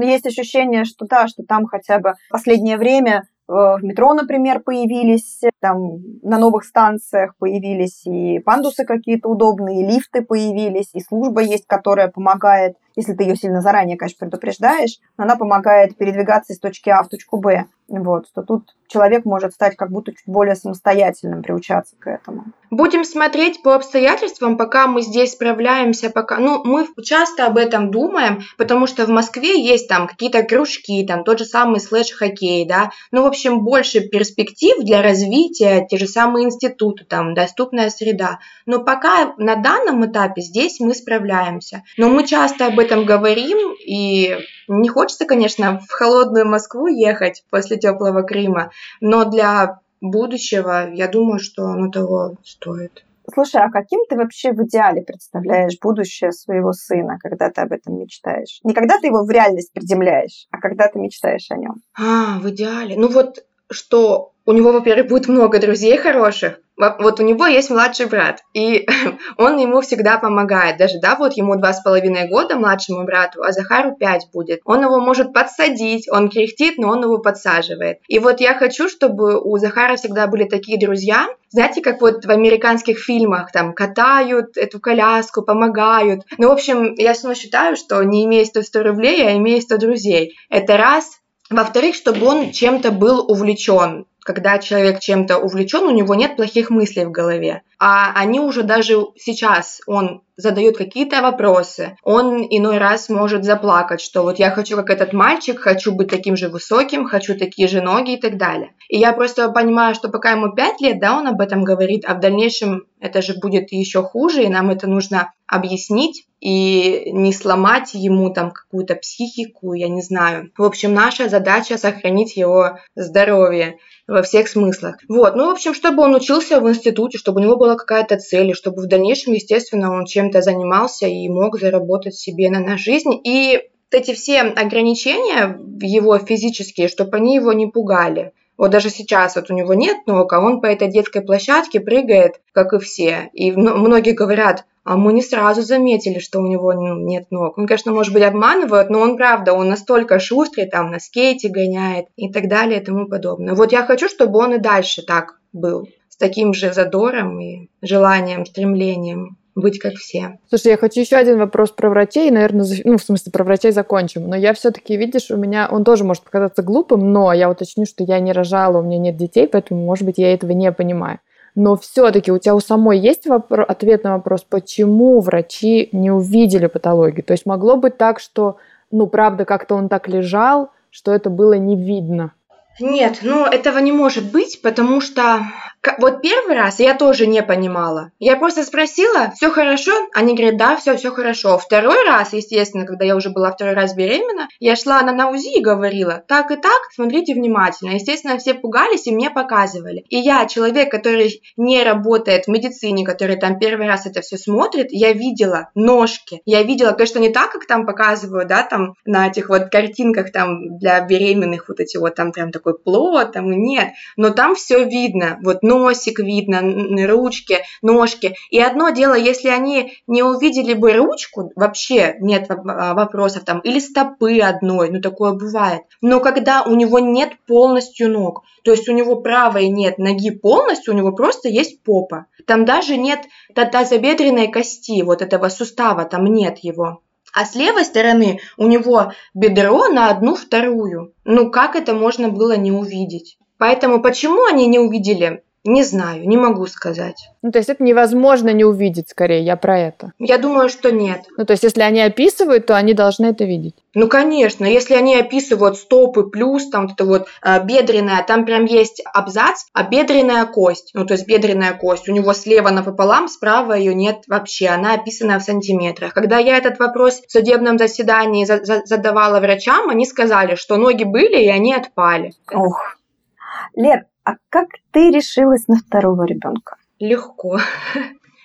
Есть ощущение, что да, что там хотя бы последнее время э, в метро, например, появились, там на новых станциях появились и пандусы какие-то удобные, и лифты появились, и служба есть, которая помогает если ты ее сильно заранее, конечно, предупреждаешь, она помогает передвигаться из точки А в точку Б. Вот, что тут человек может стать как будто чуть более самостоятельным, приучаться к этому. Будем смотреть по обстоятельствам, пока мы здесь справляемся, пока... Ну, мы часто об этом думаем, потому что в Москве есть там какие-то кружки, там тот же самый слэш-хоккей, да, ну, в общем, больше перспектив для развития, те же самые институты, там, доступная среда. Но пока на данном этапе здесь мы справляемся. Но мы часто об этом говорим, и не хочется, конечно, в холодную Москву ехать после теплого Крыма, но для будущего, я думаю, что оно того стоит. Слушай, а каким ты вообще в идеале представляешь будущее своего сына, когда ты об этом мечтаешь? Не когда ты его в реальность приземляешь, а когда ты мечтаешь о нем. А, в идеале. Ну вот, что у него, во-первых, будет много друзей хороших, вот у него есть младший брат, и он ему всегда помогает. Даже, да, вот ему два с половиной года младшему брату, а Захару пять будет. Он его может подсадить, он кряхтит, но он его подсаживает. И вот я хочу, чтобы у Захара всегда были такие друзья, знаете, как вот в американских фильмах, там, катают эту коляску, помогают. Ну, в общем, я снова считаю, что не имея 100 рублей, а имея 100 друзей. Это раз. Во-вторых, чтобы он чем-то был увлечен когда человек чем-то увлечен, у него нет плохих мыслей в голове. А они уже даже сейчас, он задает какие-то вопросы, он иной раз может заплакать, что вот я хочу как этот мальчик, хочу быть таким же высоким, хочу такие же ноги и так далее. И я просто понимаю, что пока ему 5 лет, да, он об этом говорит, а в дальнейшем это же будет еще хуже, и нам это нужно объяснить и не сломать ему там какую-то психику, я не знаю. В общем, наша задача сохранить его здоровье во всех смыслах. Вот, ну, в общем, чтобы он учился в институте, чтобы у него была какая-то цель, чтобы в дальнейшем, естественно, он чем-то занимался и мог заработать себе на, на жизнь. И эти все ограничения его физические, чтобы они его не пугали. Вот даже сейчас вот у него нет ног, а он по этой детской площадке прыгает, как и все. И многие говорят, а мы не сразу заметили, что у него ну, нет ног. Он, конечно, может быть, обманывает, но он, правда, он настолько шустрый, там, на скейте гоняет и так далее и тому подобное. Вот я хочу, чтобы он и дальше так был, с таким же задором и желанием, стремлением быть как все. Слушай, я хочу еще один вопрос про врачей, наверное, ну, в смысле, про врачей закончим. Но я все-таки, видишь, у меня, он тоже может показаться глупым, но я уточню, что я не рожала, у меня нет детей, поэтому, может быть, я этого не понимаю. Но все-таки у тебя у самой есть вопрос, ответ на вопрос, почему врачи не увидели патологию? То есть могло быть так, что, ну, правда, как-то он так лежал, что это было не видно. Нет, ну этого не может быть, потому что вот первый раз я тоже не понимала. Я просто спросила, все хорошо? Они говорят, да, все, все хорошо. Второй раз, естественно, когда я уже была второй раз беременна, я шла на, на УЗИ и говорила, так и так, смотрите внимательно. Естественно, все пугались и мне показывали. И я, человек, который не работает в медицине, который там первый раз это все смотрит, я видела ножки. Я видела, конечно, не так, как там показывают, да, там на этих вот картинках там для беременных вот эти вот там прям такой плод, там нет. Но там все видно. Вот носик видно, ручки, ножки. И одно дело, если они не увидели бы ручку, вообще нет а, вопросов там, или стопы одной, ну такое бывает. Но когда у него нет полностью ног, то есть у него правой нет ноги полностью, у него просто есть попа. Там даже нет тазобедренной кости, вот этого сустава, там нет его. А с левой стороны у него бедро на одну вторую. Ну как это можно было не увидеть? Поэтому почему они не увидели? Не знаю, не могу сказать. Ну, то есть это невозможно не увидеть, скорее, я про это. Я думаю, что нет. Ну, то есть если они описывают, то они должны это видеть. Ну, конечно, если они описывают стопы плюс, там вот это вот э, бедренная, там прям есть абзац, а бедренная кость, ну, то есть бедренная кость, у него слева напополам, справа ее нет вообще, она описана в сантиметрах. Когда я этот вопрос в судебном заседании за за задавала врачам, они сказали, что ноги были, и они отпали. Ох. Лер, а как ты решилась на второго ребенка? Легко.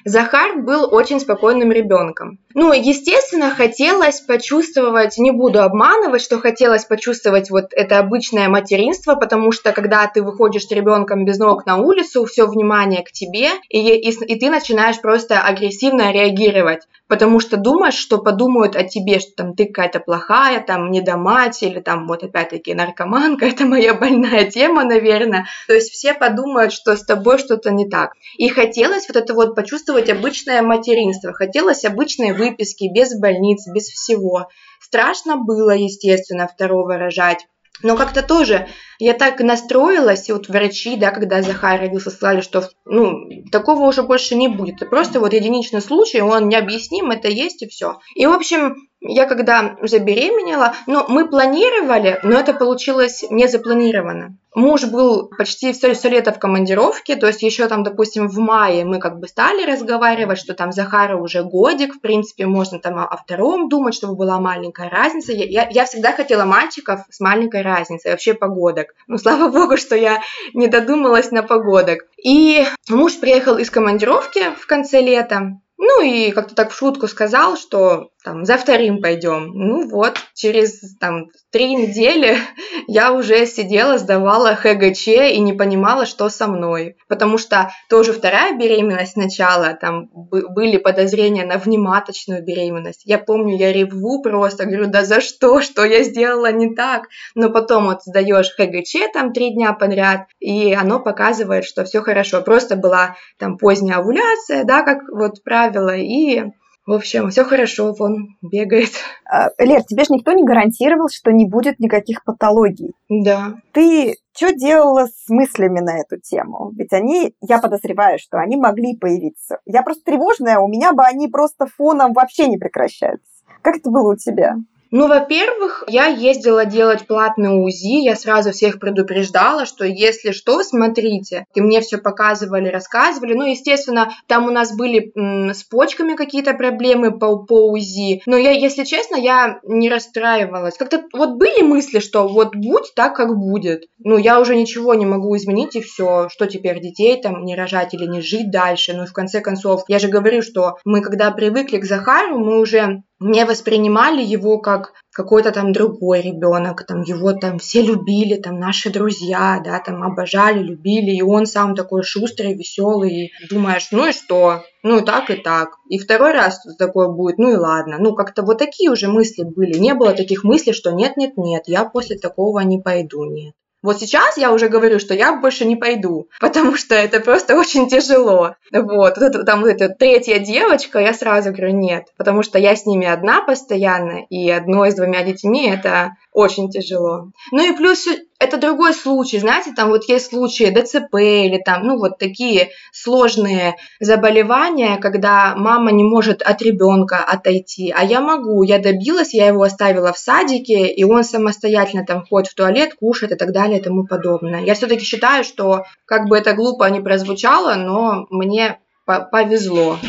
Захар был очень спокойным ребенком. Ну, естественно, хотелось почувствовать, не буду обманывать, что хотелось почувствовать вот это обычное материнство, потому что когда ты выходишь с ребенком без ног на улицу, все внимание к тебе, и, и, и ты начинаешь просто агрессивно реагировать, потому что думаешь, что подумают о тебе, что там ты какая-то плохая, там недомать, или там вот опять-таки наркоманка, это моя больная тема, наверное. То есть все подумают, что с тобой что-то не так. И хотелось вот это вот почувствовать обычное материнство, хотелось обычной выписки, без больниц, без всего. Страшно было, естественно, второго рожать. Но как-то тоже я так настроилась, и вот врачи, да, когда Захар родился, сказали, что ну, такого уже больше не будет. Это просто вот единичный случай, он необъясним, это есть и все. И, в общем, Я когда забеременела, ну, мы планировали, но это получилось не запланировано. Муж был почти все, все лето в командировке, то есть еще там, допустим, в мае мы как бы стали разговаривать, что там Захара уже годик, в принципе, можно там о, о втором думать, чтобы была маленькая разница. Я, я, я всегда хотела мальчиков с маленькой разницей, вообще погодок. Ну, слава богу, что я не додумалась на погодок. И муж приехал из командировки в конце лета, ну и как-то так в шутку сказал, что там, за вторым пойдем. Ну вот, через там три недели я уже сидела, сдавала ХГЧ и не понимала, что со мной. Потому что тоже вторая беременность сначала, там были подозрения на внематочную беременность. Я помню, я реву просто, говорю, да за что, что я сделала не так? Но потом вот сдаешь ХГЧ там три дня подряд, и оно показывает, что все хорошо. Просто была там поздняя овуляция, да, как вот правило, и в общем, все хорошо, он бегает. А, Лер, тебе же никто не гарантировал, что не будет никаких патологий. Да. Ты что делала с мыслями на эту тему? Ведь они, я подозреваю, что они могли появиться. Я просто тревожная, у меня бы они просто фоном вообще не прекращаются. Как это было у тебя? Ну, во-первых, я ездила делать платные УЗИ, я сразу всех предупреждала, что если что, смотрите. И мне все показывали, рассказывали. Ну, естественно, там у нас были м, с почками какие-то проблемы по, по УЗИ. Но я, если честно, я не расстраивалась. Как-то вот были мысли, что вот будь так, как будет. Ну, я уже ничего не могу изменить, и все. Что теперь, детей там не рожать или не жить дальше? Ну, и в конце концов, я же говорю, что мы когда привыкли к Захару, мы уже не воспринимали его как какой-то там другой ребенок, там его там все любили, там наши друзья, да, там обожали, любили, и он сам такой шустрый, веселый, и думаешь, ну и что, ну и так и так, и второй раз такое будет, ну и ладно, ну как-то вот такие уже мысли были, не было таких мыслей, что нет-нет-нет, я после такого не пойду, нет. Вот сейчас я уже говорю, что я больше не пойду, потому что это просто очень тяжело. Вот, вот там вот эта третья девочка, я сразу говорю нет, потому что я с ними одна постоянно, и одной с двумя детьми это очень тяжело. Ну и плюс это другой случай, знаете, там вот есть случаи ДЦП или там, ну вот такие сложные заболевания, когда мама не может от ребенка отойти, а я могу, я добилась, я его оставила в садике, и он самостоятельно там ходит в туалет, кушает и так далее и тому подобное. Я все-таки считаю, что как бы это глупо не прозвучало, но мне повезло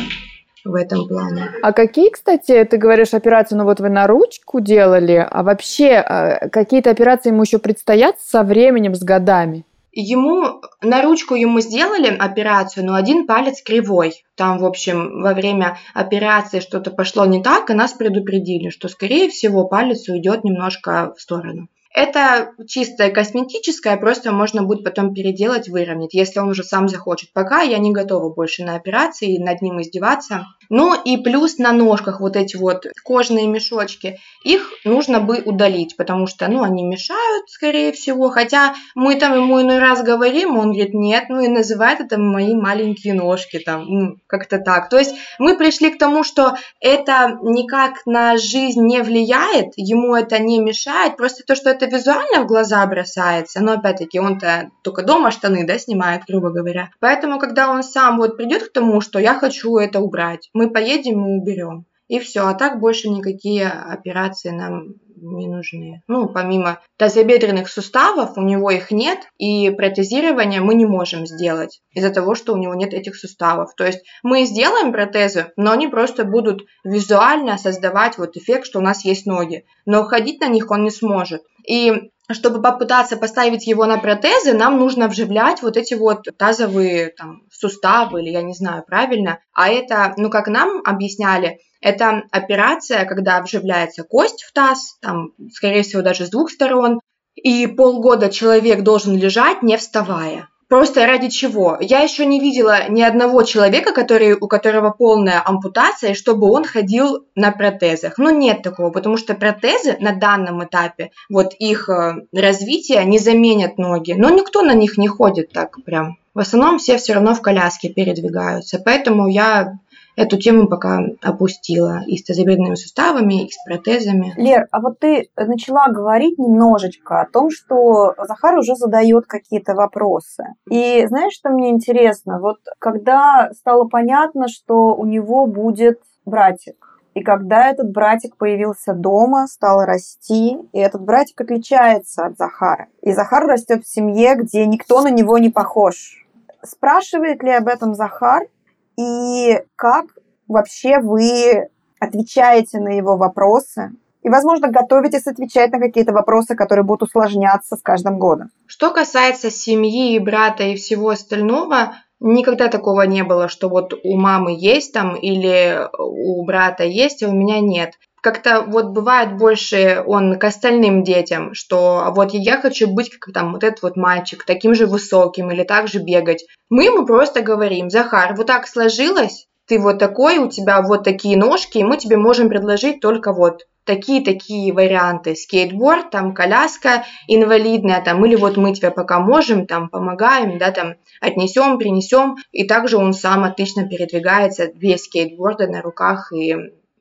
в этом плане. А какие, кстати, ты говоришь операции, ну вот вы на ручку делали, а вообще а, какие-то операции ему еще предстоят со временем, с годами? Ему на ручку ему сделали операцию, но один палец кривой. Там, в общем, во время операции что-то пошло не так, и нас предупредили, что, скорее всего, палец уйдет немножко в сторону. Это чистое косметическое, просто можно будет потом переделать, выровнять, если он уже сам захочет. Пока я не готова больше на операции над ним издеваться. Ну и плюс на ножках вот эти вот кожные мешочки, их нужно бы удалить, потому что, ну, они мешают, скорее всего. Хотя мы там ему иной раз говорим, он говорит, нет, ну и называет это мои маленькие ножки, там, ну, как-то так. То есть мы пришли к тому, что это никак на жизнь не влияет, ему это не мешает, просто то, что это визуально в глаза бросается, но опять-таки он-то только дома штаны, да, снимает, грубо говоря. Поэтому, когда он сам вот придет к тому, что я хочу это убрать, мы поедем и уберем. И все, а так больше никакие операции нам не нужны. Ну, помимо тазобедренных суставов, у него их нет, и протезирование мы не можем сделать из-за того, что у него нет этих суставов. То есть мы сделаем протезы, но они просто будут визуально создавать вот эффект, что у нас есть ноги. Но ходить на них он не сможет. И чтобы попытаться поставить его на протезы, нам нужно вживлять вот эти вот тазовые там, суставы, или я не знаю правильно. А это, ну как нам объясняли, это операция, когда вживляется кость в таз, там, скорее всего, даже с двух сторон, и полгода человек должен лежать, не вставая. Просто ради чего? Я еще не видела ни одного человека, который, у которого полная ампутация, чтобы он ходил на протезах. Ну, нет такого, потому что протезы на данном этапе, вот их э, развитие не заменят ноги. Но никто на них не ходит так прям. В основном все все равно в коляске передвигаются. Поэтому я эту тему пока опустила и с тазобедренными суставами, и с протезами. Лер, а вот ты начала говорить немножечко о том, что Захар уже задает какие-то вопросы. И знаешь, что мне интересно? Вот когда стало понятно, что у него будет братик, И когда этот братик появился дома, стал расти, и этот братик отличается от Захара. И Захар растет в семье, где никто на него не похож. Спрашивает ли об этом Захар? И как вообще вы отвечаете на его вопросы? И, возможно, готовитесь отвечать на какие-то вопросы, которые будут усложняться с каждым годом. Что касается семьи, брата и всего остального, Никогда такого не было, что вот у мамы есть там или у брата есть, а у меня нет. Как-то вот бывает больше он к остальным детям, что а вот я хочу быть как там вот этот вот мальчик, таким же высоким или так же бегать. Мы ему просто говорим, Захар, вот так сложилось, ты вот такой, у тебя вот такие ножки, и мы тебе можем предложить только вот такие-такие варианты. Скейтборд, там коляска инвалидная, там, или вот мы тебе пока можем, там, помогаем, да, там, отнесем, принесем. И также он сам отлично передвигается без скейтборда на руках и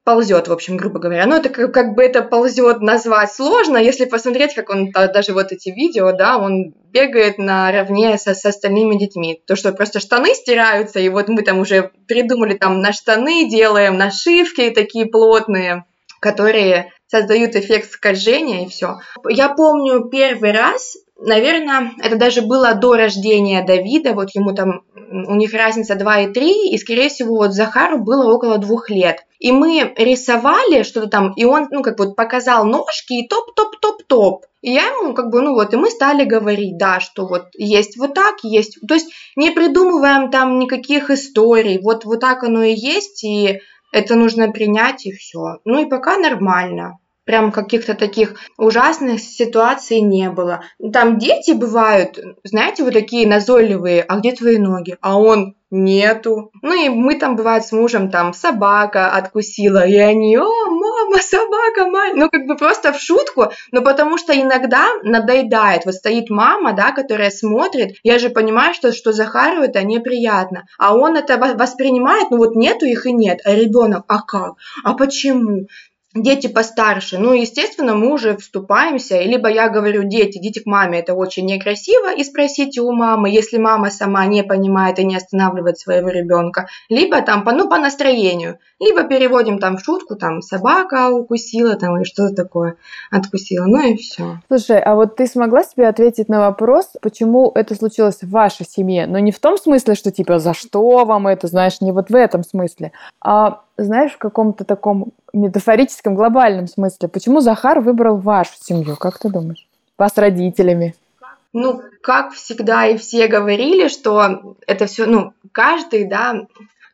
ползет, в общем, грубо говоря. Ну, это как, как бы это ползет назвать сложно, если посмотреть, как он, даже вот эти видео, да, он бегает наравне со, с остальными детьми. То, что просто штаны стираются, и вот мы там уже придумали там на штаны делаем, нашивки такие плотные которые создают эффект скольжения и все. Я помню первый раз, наверное, это даже было до рождения Давида, вот ему там, у них разница 2 и 3, и, скорее всего, вот Захару было около двух лет. И мы рисовали что-то там, и он, ну, как вот показал ножки и топ-топ-топ-топ. И я ему как бы, ну вот, и мы стали говорить, да, что вот есть вот так, есть, то есть не придумываем там никаких историй, вот, вот так оно и есть, и это нужно принять и все. Ну и пока нормально. Прям каких-то таких ужасных ситуаций не было. Там дети бывают, знаете, вот такие назойливые, а где твои ноги? А он нету. Ну и мы там, бывает, с мужем, там, собака откусила, и они, о, мама, собака, мать. Ну, как бы просто в шутку, но потому что иногда надоедает. Вот стоит мама, да, которая смотрит, я же понимаю, что, что Захару это неприятно, а он это воспринимает, ну вот нету их и нет, а ребенок, а как, а почему? Дети постарше, ну, естественно, мы уже вступаемся, либо я говорю, дети, идите к маме, это очень некрасиво, и спросите у мамы, если мама сама не понимает и не останавливает своего ребенка, либо там, по, ну, по настроению, либо переводим там в шутку, там, собака укусила, там, или что-то такое откусила, ну и все. Слушай, а вот ты смогла себе ответить на вопрос, почему это случилось в вашей семье, но не в том смысле, что, типа, за что вам это, знаешь, не вот в этом смысле, а знаешь, в каком-то таком метафорическом, глобальном смысле. Почему Захар выбрал вашу семью, как ты думаешь? Вас родителями? Ну, как всегда и все говорили, что это все, ну, каждый, да,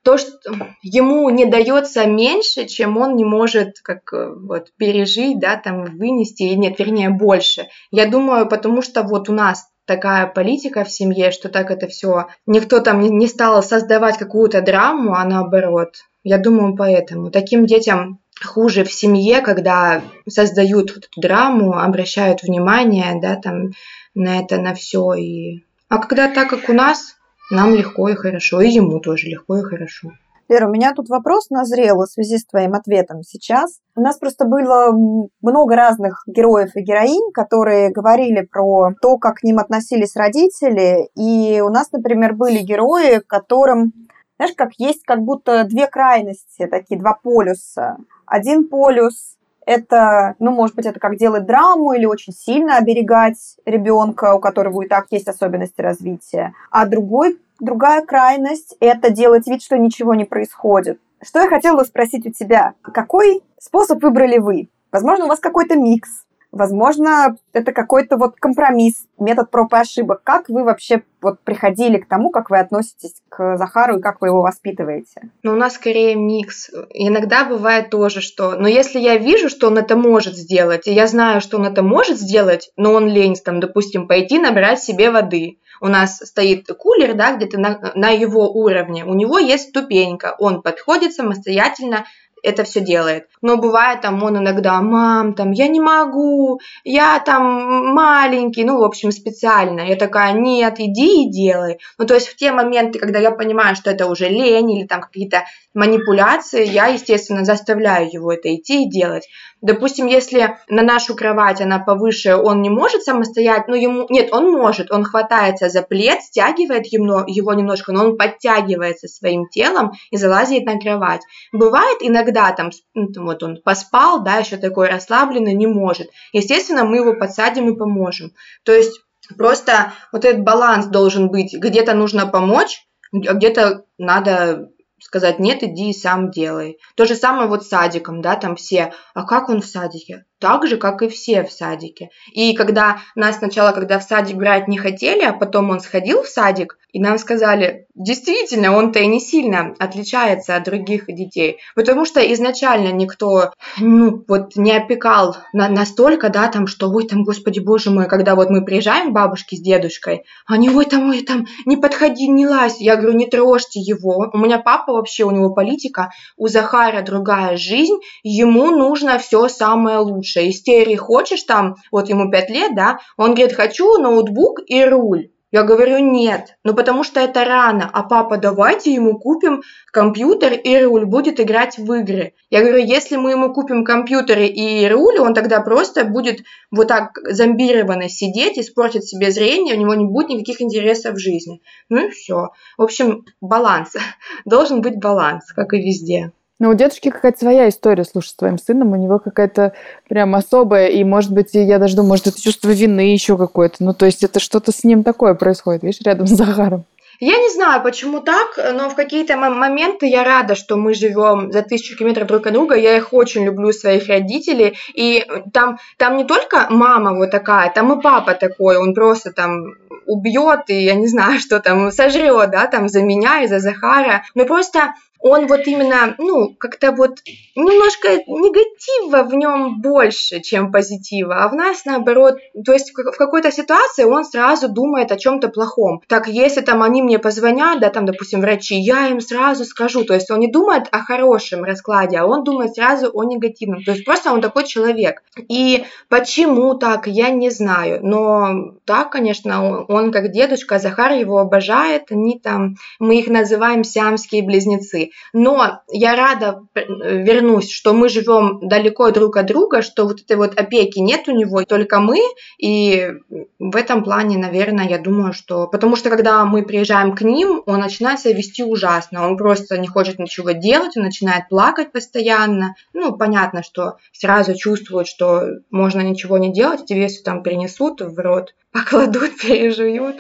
то, что ему не дается меньше, чем он не может как вот пережить, да, там вынести, или нет, вернее, больше. Я думаю, потому что вот у нас такая политика в семье, что так это все, никто там не стал создавать какую-то драму, а наоборот. Я думаю, поэтому. Таким детям хуже в семье, когда создают вот эту драму, обращают внимание, да, там, на это, на все. И... А когда так, как у нас, нам легко и хорошо, и ему тоже легко и хорошо. Лера, у меня тут вопрос назрел в связи с твоим ответом сейчас. У нас просто было много разных героев и героинь, которые говорили про то, как к ним относились родители. И у нас, например, были герои, которым знаешь, как есть как будто две крайности, такие два полюса. Один полюс это, ну, может быть, это как делать драму или очень сильно оберегать ребенка, у которого и так есть особенности развития. А другой, другая крайность – это делать вид, что ничего не происходит. Что я хотела спросить у тебя? Какой способ выбрали вы? Возможно, у вас какой-то микс. Возможно, это какой-то вот компромисс, метод проб и ошибок. Как вы вообще вот приходили к тому, как вы относитесь к Захару и как вы его воспитываете? Ну, у нас скорее микс. Иногда бывает тоже, что... Но если я вижу, что он это может сделать, и я знаю, что он это может сделать, но он лень, там, допустим, пойти набрать себе воды, у нас стоит кулер, да, где-то на, на его уровне, у него есть ступенька, он подходит самостоятельно, это все делает. Но бывает там он иногда, мам, там, я не могу, я там маленький, ну, в общем, специально. Я такая, нет, иди и делай. Ну, то есть в те моменты, когда я понимаю, что это уже лень или там какие-то манипуляции, я, естественно, заставляю его это идти и делать. Допустим, если на нашу кровать она повыше, он не может самостоятельно, ну, ему, нет, он может, он хватается за плед, стягивает его, немножко, но он подтягивается своим телом и залазит на кровать. Бывает иногда там, ну, вот он поспал, да, еще такой расслабленный, не может. Естественно, мы его подсадим и поможем. То есть просто вот этот баланс должен быть. Где-то нужно помочь, а где-то надо сказать, нет, иди и сам делай. То же самое вот с садиком, да, там все, а как он в садике? Так же, как и все в садике. И когда нас сначала, когда в садик брать не хотели, а потом он сходил в садик, и нам сказали, действительно, он-то и не сильно отличается от других детей, потому что изначально никто, ну, вот не опекал на, настолько, да, там, что, ой, там, господи, боже мой, когда вот мы приезжаем к бабушке с дедушкой, они, ой, там, ой, там, не подходи, не лазь, я говорю, не трожьте его. У меня папа вообще, у него политика, у Захара другая жизнь, ему нужно все самое лучшее лучше. Истерии хочешь там, вот ему 5 лет, да, он говорит, хочу ноутбук и руль. Я говорю, нет, ну потому что это рано, а папа, давайте ему купим компьютер и руль, будет играть в игры. Я говорю, если мы ему купим компьютер и руль, он тогда просто будет вот так зомбированно сидеть, испортит себе зрение, у него не будет никаких интересов в жизни. Ну и все. В общем, баланс. Должен быть баланс, как и везде. Но у дедушки какая-то своя история, слушай, с твоим сыном, у него какая-то прям особая, и, может быть, я даже думаю, может, это чувство вины еще какое-то. Ну, то есть это что-то с ним такое происходит, видишь, рядом с Захаром. Я не знаю, почему так, но в какие-то моменты я рада, что мы живем за тысячу километров друг от друга. Я их очень люблю, своих родителей. И там, там не только мама вот такая, там и папа такой, он просто там убьет и я не знаю, что там сожрет, да, там за меня и за Захара. Но просто он вот именно, ну, как-то вот немножко негатива в нем больше, чем позитива, а в нас наоборот, то есть в какой-то ситуации он сразу думает о чем-то плохом. Так, если там они мне позвонят, да, там, допустим, врачи, я им сразу скажу, то есть он не думает о хорошем раскладе, а он думает сразу о негативном, то есть просто он такой человек. И почему так, я не знаю, но да, конечно, он, он как дедушка, Захар его обожает, они там, мы их называем сиамские близнецы, но я рада, э, вернусь, что мы живем далеко друг от друга, что вот этой вот опеки нет у него, только мы, и в этом плане, наверное, я думаю, что... Потому что когда мы приезжаем к ним, он начинает себя вести ужасно, он просто не хочет ничего делать, он начинает плакать постоянно. Ну, понятно, что сразу чувствует, что можно ничего не делать, тебе все там принесут в рот, покладут, пережуют.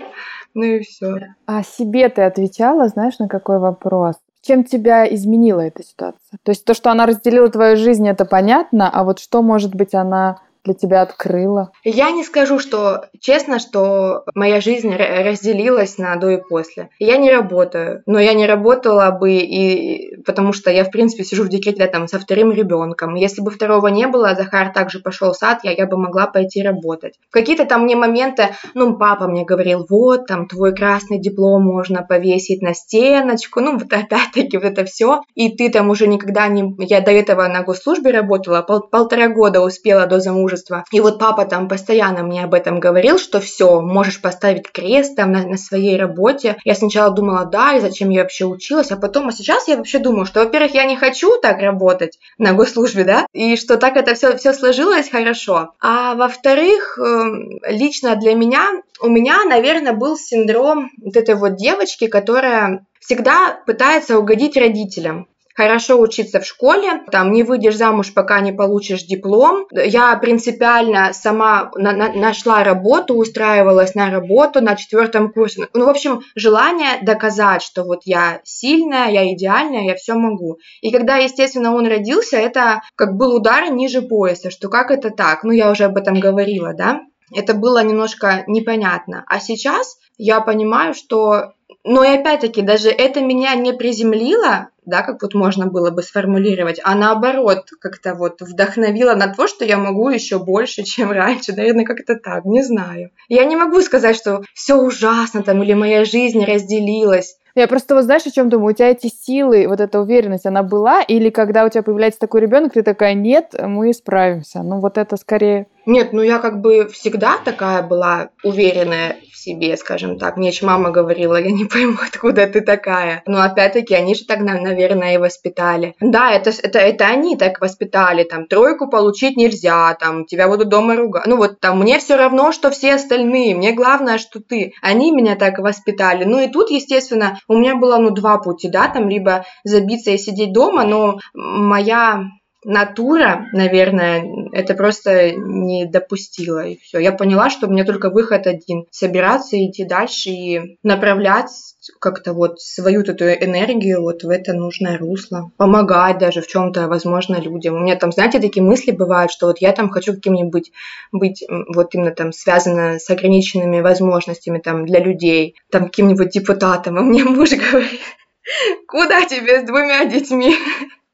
Ну и все. А себе ты отвечала, знаешь, на какой вопрос? Чем тебя изменила эта ситуация? То есть то, что она разделила твою жизнь, это понятно, а вот что, может быть, она для тебя открыла? Я не скажу, что честно, что моя жизнь разделилась на до и после. Я не работаю, но я не работала бы и потому что я в принципе сижу в декрете там со вторым ребенком. Если бы второго не было, Захар также пошел в сад, я, я бы могла пойти работать. В какие-то там мне моменты, ну папа мне говорил, вот там твой красный диплом можно повесить на стеночку, ну вот опять-таки вот это все, и ты там уже никогда не, я до этого на госслужбе работала, пол, полтора года успела до замужества замужества. И вот папа там постоянно мне об этом говорил, что все, можешь поставить крест там на, на своей работе. Я сначала думала, да, и зачем я вообще училась, а потом, а сейчас я вообще думаю, что, во-первых, я не хочу так работать на госслужбе, да, и что так это все, все сложилось хорошо. А во-вторых, эм, лично для меня, у меня, наверное, был синдром вот этой вот девочки, которая всегда пытается угодить родителям хорошо учиться в школе, там не выйдешь замуж, пока не получишь диплом. Я принципиально сама на на нашла работу, устраивалась на работу на четвертом курсе. Ну, в общем, желание доказать, что вот я сильная, я идеальная, я все могу. И когда, естественно, он родился, это как был удар ниже пояса, что как это так? Ну, я уже об этом говорила, да? Это было немножко непонятно. А сейчас я понимаю, что но и опять-таки, даже это меня не приземлило, да, как вот можно было бы сформулировать, а наоборот как-то вот вдохновило на то, что я могу еще больше, чем раньше. Наверное, как-то так, не знаю. Я не могу сказать, что все ужасно там или моя жизнь разделилась. Я просто вот знаешь, о чем думаю? У тебя эти силы, вот эта уверенность, она была? Или когда у тебя появляется такой ребенок, ты такая, нет, мы справимся? Ну вот это скорее Нет, ну я как бы всегда такая была уверенная в себе, скажем так. Мне еще мама говорила, я не пойму, откуда ты такая. Но опять-таки, они же так, наверное, и воспитали. Да, это, это, это они так воспитали, там, тройку получить нельзя, там, тебя будут дома ругать. Ну вот, там, мне все равно, что все остальные, мне главное, что ты. Они меня так воспитали. Ну и тут, естественно, у меня было, ну, два пути, да, там, либо забиться и сидеть дома, но моя натура, наверное, это просто не допустила, и все. Я поняла, что у меня только выход один – собираться, идти дальше и направлять как-то вот свою эту энергию вот в это нужное русло, помогать даже в чем-то, возможно, людям. У меня там, знаете, такие мысли бывают, что вот я там хочу каким-нибудь быть вот именно там связано с ограниченными возможностями там для людей, там каким-нибудь депутатом, а мне муж говорит, куда тебе с двумя детьми?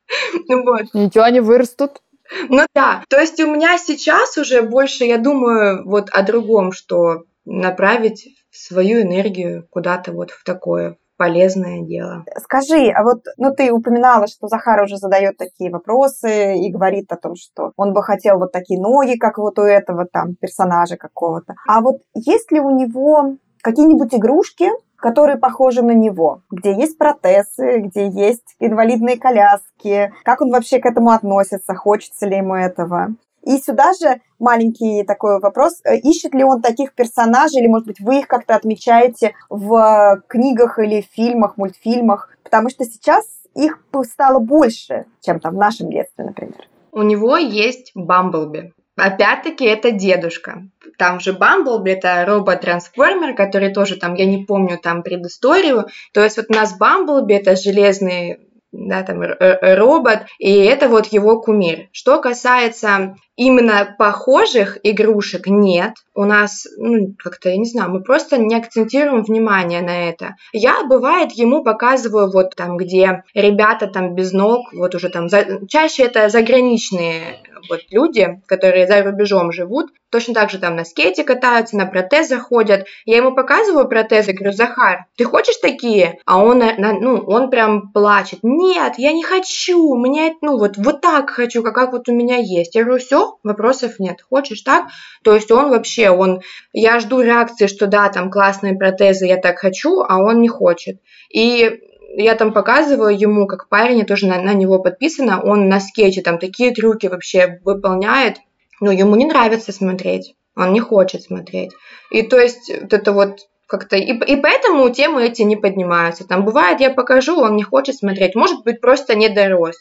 Вот. Ничего, они вырастут. Ну да, то есть у меня сейчас уже больше, я думаю, вот о другом, что направить свою энергию куда-то вот в такое полезное дело. Скажи, а вот, ну ты упоминала, что Захар уже задает такие вопросы и говорит о том, что он бы хотел вот такие ноги, как вот у этого там персонажа какого-то. А вот есть ли у него какие-нибудь игрушки, которые похожи на него, где есть протезы, где есть инвалидные коляски, как он вообще к этому относится, хочется ли ему этого. И сюда же маленький такой вопрос. Э, ищет ли он таких персонажей, или, может быть, вы их как-то отмечаете в книгах или фильмах, мультфильмах? Потому что сейчас их стало больше, чем там в нашем детстве, например. У него есть Бамблби. Опять-таки это дедушка. Там же Бамблби, это робот-трансформер, который тоже там, я не помню там предысторию. То есть вот у нас Бамблби, это железный да, там робот, и это вот его кумир. Что касается именно похожих игрушек, нет. У нас, ну, как-то, я не знаю, мы просто не акцентируем внимание на это. Я, бывает, ему показываю вот там, где ребята там без ног, вот уже там, за... чаще это заграничные вот люди, которые за рубежом живут, точно так же там на скейте катаются, на протезах ходят. Я ему показываю протезы, говорю, Захар, ты хочешь такие? А он, ну, он прям плачет. Нет, я не хочу, мне, ну, вот, вот так хочу, как, как вот у меня есть. Я говорю, все, вопросов нет. Хочешь так? То есть он вообще, он, я жду реакции, что да, там классные протезы, я так хочу, а он не хочет. И я там показываю ему, как парень, я тоже на, на него подписана, он на скетче там такие трюки вообще выполняет, но ему не нравится смотреть, он не хочет смотреть. И то есть вот это вот как-то... И, и поэтому темы эти не поднимаются. Там бывает, я покажу, он не хочет смотреть. Может быть, просто не дорос.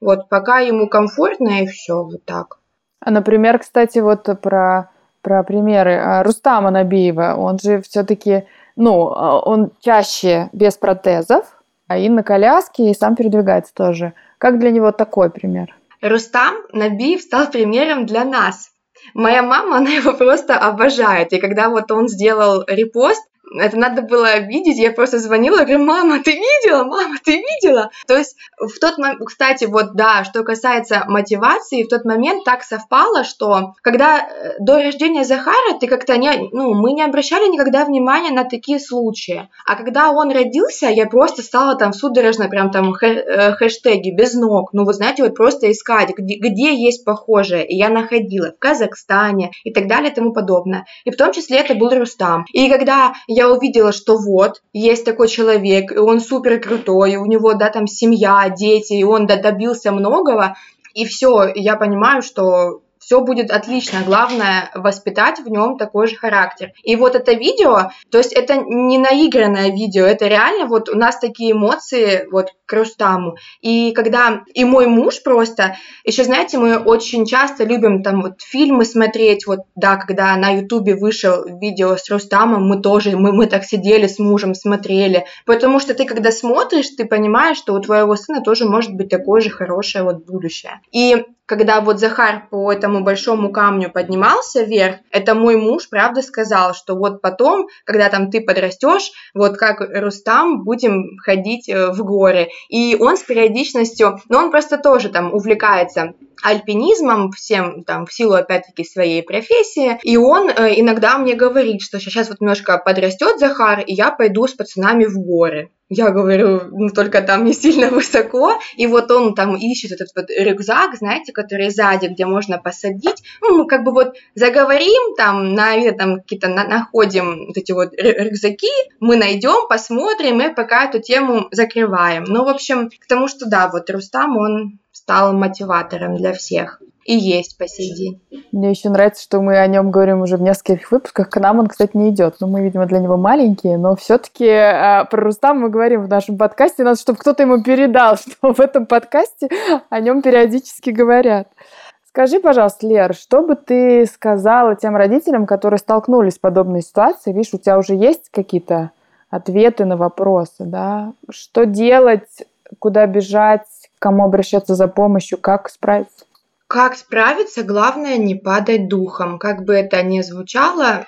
Вот пока ему комфортно и все, вот так. А, например, кстати, вот про, про примеры а, Рустама Набиева, он же все-таки, ну, а, он чаще без протезов, а и на коляске, и сам передвигается тоже. Как для него такой пример? Рустам Набиев стал примером для нас. Моя мама, она его просто обожает. И когда вот он сделал репост, это надо было видеть, я просто звонила, говорю, мама, ты видела, мама, ты видела? То есть в тот момент, кстати, вот да, что касается мотивации, в тот момент так совпало, что когда э, до рождения Захара ты как-то не, ну, мы не обращали никогда внимания на такие случаи. А когда он родился, я просто стала там судорожно прям там э, хэштеги без ног, ну, вы знаете, вот просто искать, где, где есть похожее. И я находила в Казахстане и так далее и тому подобное. И в том числе это был Рустам. И когда я увидела, что вот, есть такой человек, и он супер крутой, и у него, да, там семья, дети, и он да, добился многого, и все, я понимаю, что все будет отлично. Главное воспитать в нем такой же характер. И вот это видео, то есть это не наигранное видео, это реально вот у нас такие эмоции вот к Рустаму. И когда и мой муж просто, еще знаете, мы очень часто любим там вот фильмы смотреть, вот да, когда на ютубе вышел видео с Рустамом, мы тоже, мы, мы так сидели с мужем, смотрели, потому что ты когда смотришь, ты понимаешь, что у твоего сына тоже может быть такое же хорошее вот будущее. И когда вот Захар по этому большому камню поднимался вверх, это мой муж, правда, сказал, что вот потом, когда там ты подрастешь, вот как Рустам, будем ходить э, в горы. И он с периодичностью, но он просто тоже там увлекается альпинизмом, всем там в силу опять-таки своей профессии. И он э, иногда мне говорит, что сейчас вот немножко подрастет Захар, и я пойду с пацанами в горы. Я говорю, ну только там не сильно высоко, и вот он там ищет этот вот рюкзак, знаете, который сзади, где можно посадить. Ну, мы как бы вот заговорим, там, на, там какие-то на, находим вот эти вот рюкзаки, мы найдем, посмотрим, и пока эту тему закрываем. Ну, в общем, к тому, что да, вот Рустам, он стал мотиватором для всех и есть по сей день. Мне еще нравится, что мы о нем говорим уже в нескольких выпусках. К нам он, кстати, не идет. Но ну, мы, видимо, для него маленькие. Но все-таки а, про Рустам мы говорим в нашем подкасте. Надо, чтобы кто-то ему передал, что в этом подкасте о нем периодически говорят. Скажи, пожалуйста, Лер, что бы ты сказала тем родителям, которые столкнулись с подобной ситуацией? Видишь, у тебя уже есть какие-то ответы на вопросы, да? Что делать, куда бежать, кому обращаться за помощью, как справиться? Как справиться, главное не падать духом. Как бы это ни звучало,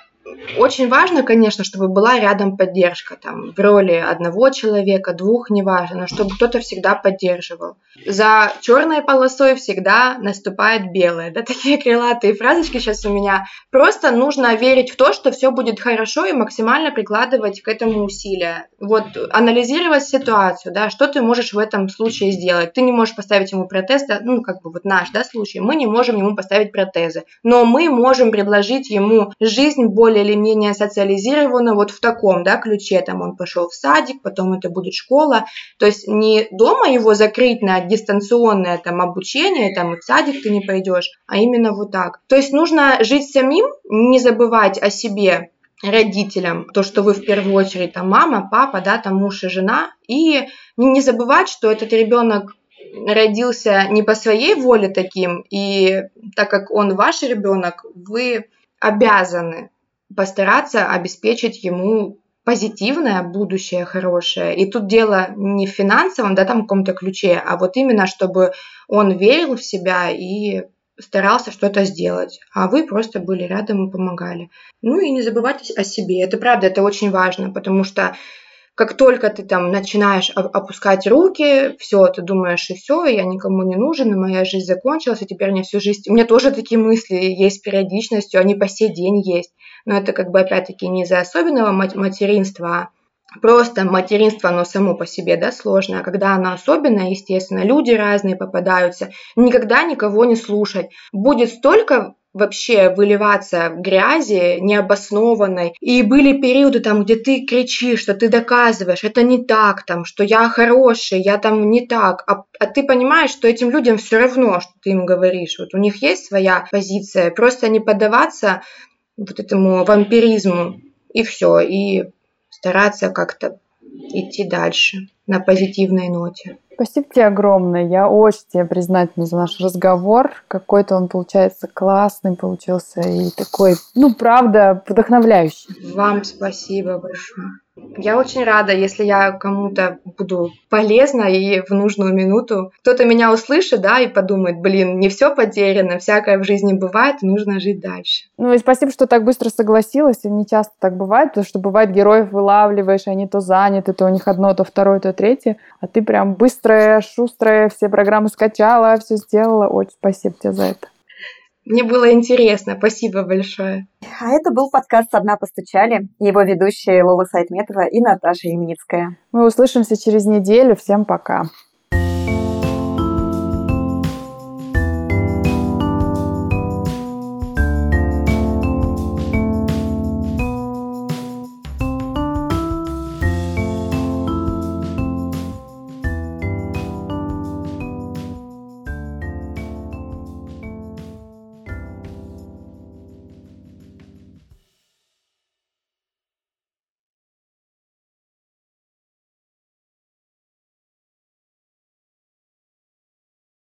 очень важно, конечно, чтобы была рядом поддержка, там, в роли одного человека, двух, неважно, но чтобы кто-то всегда поддерживал. За черной полосой всегда наступает белое. Да, такие крылатые фразочки сейчас у меня. Просто нужно верить в то, что все будет хорошо и максимально прикладывать к этому усилия. Вот анализировать ситуацию, да, что ты можешь в этом случае сделать. Ты не можешь поставить ему протез, да, ну, как бы вот наш, да, случай. Мы не можем ему поставить протезы, но мы можем предложить ему жизнь более более или менее социализировано вот в таком да, ключе. Там он пошел в садик, потом это будет школа. То есть не дома его закрыть на дистанционное там, обучение, там и в садик ты не пойдешь, а именно вот так. То есть нужно жить самим, не забывать о себе, родителям, то, что вы в первую очередь там мама, папа, да, там муж и жена, и не забывать, что этот ребенок родился не по своей воле таким, и так как он ваш ребенок, вы обязаны постараться обеспечить ему позитивное будущее хорошее. И тут дело не в финансовом, да, там каком-то ключе, а вот именно, чтобы он верил в себя и старался что-то сделать, а вы просто были рядом и помогали. Ну и не забывать о себе. Это правда, это очень важно, потому что как только ты там начинаешь опускать руки, все, ты думаешь, и все, я никому не нужен, и моя жизнь закончилась, и теперь мне всю жизнь... У меня тоже такие мысли есть периодичностью, они по сей день есть. Но это как бы опять-таки не из-за особенного материнства, а просто материнство, оно само по себе, да, сложное. А когда оно особенное, естественно, люди разные попадаются. Никогда никого не слушать. Будет столько вообще выливаться в грязи необоснованной. И были периоды там, где ты кричишь, что ты доказываешь, это не так, там, что я хороший, я там не так. А, а ты понимаешь, что этим людям все равно, что ты им говоришь. Вот у них есть своя позиция. Просто не поддаваться вот этому вампиризму и все. И стараться как-то идти дальше на позитивной ноте. Спасибо тебе огромное. Я очень тебе признательна за наш разговор. Какой-то он, получается, классный получился и такой, ну, правда, вдохновляющий. Вам спасибо большое. Я очень рада, если я кому-то буду полезна и в нужную минуту кто-то меня услышит, да, и подумает, блин, не все потеряно, всякое в жизни бывает, нужно жить дальше. Ну и спасибо, что так быстро согласилась, и не часто так бывает, потому что бывает героев вылавливаешь, они то заняты, то у них одно, то второе, то третье, а ты прям быстрая, шустрая, все программы скачала, все сделала. Очень спасибо тебе за это. Мне было интересно. Спасибо большое. А это был подкаст «Со дна постучали». Его ведущие Лола Сайтметова и Наташа Именицкая. Мы услышимся через неделю. Всем пока.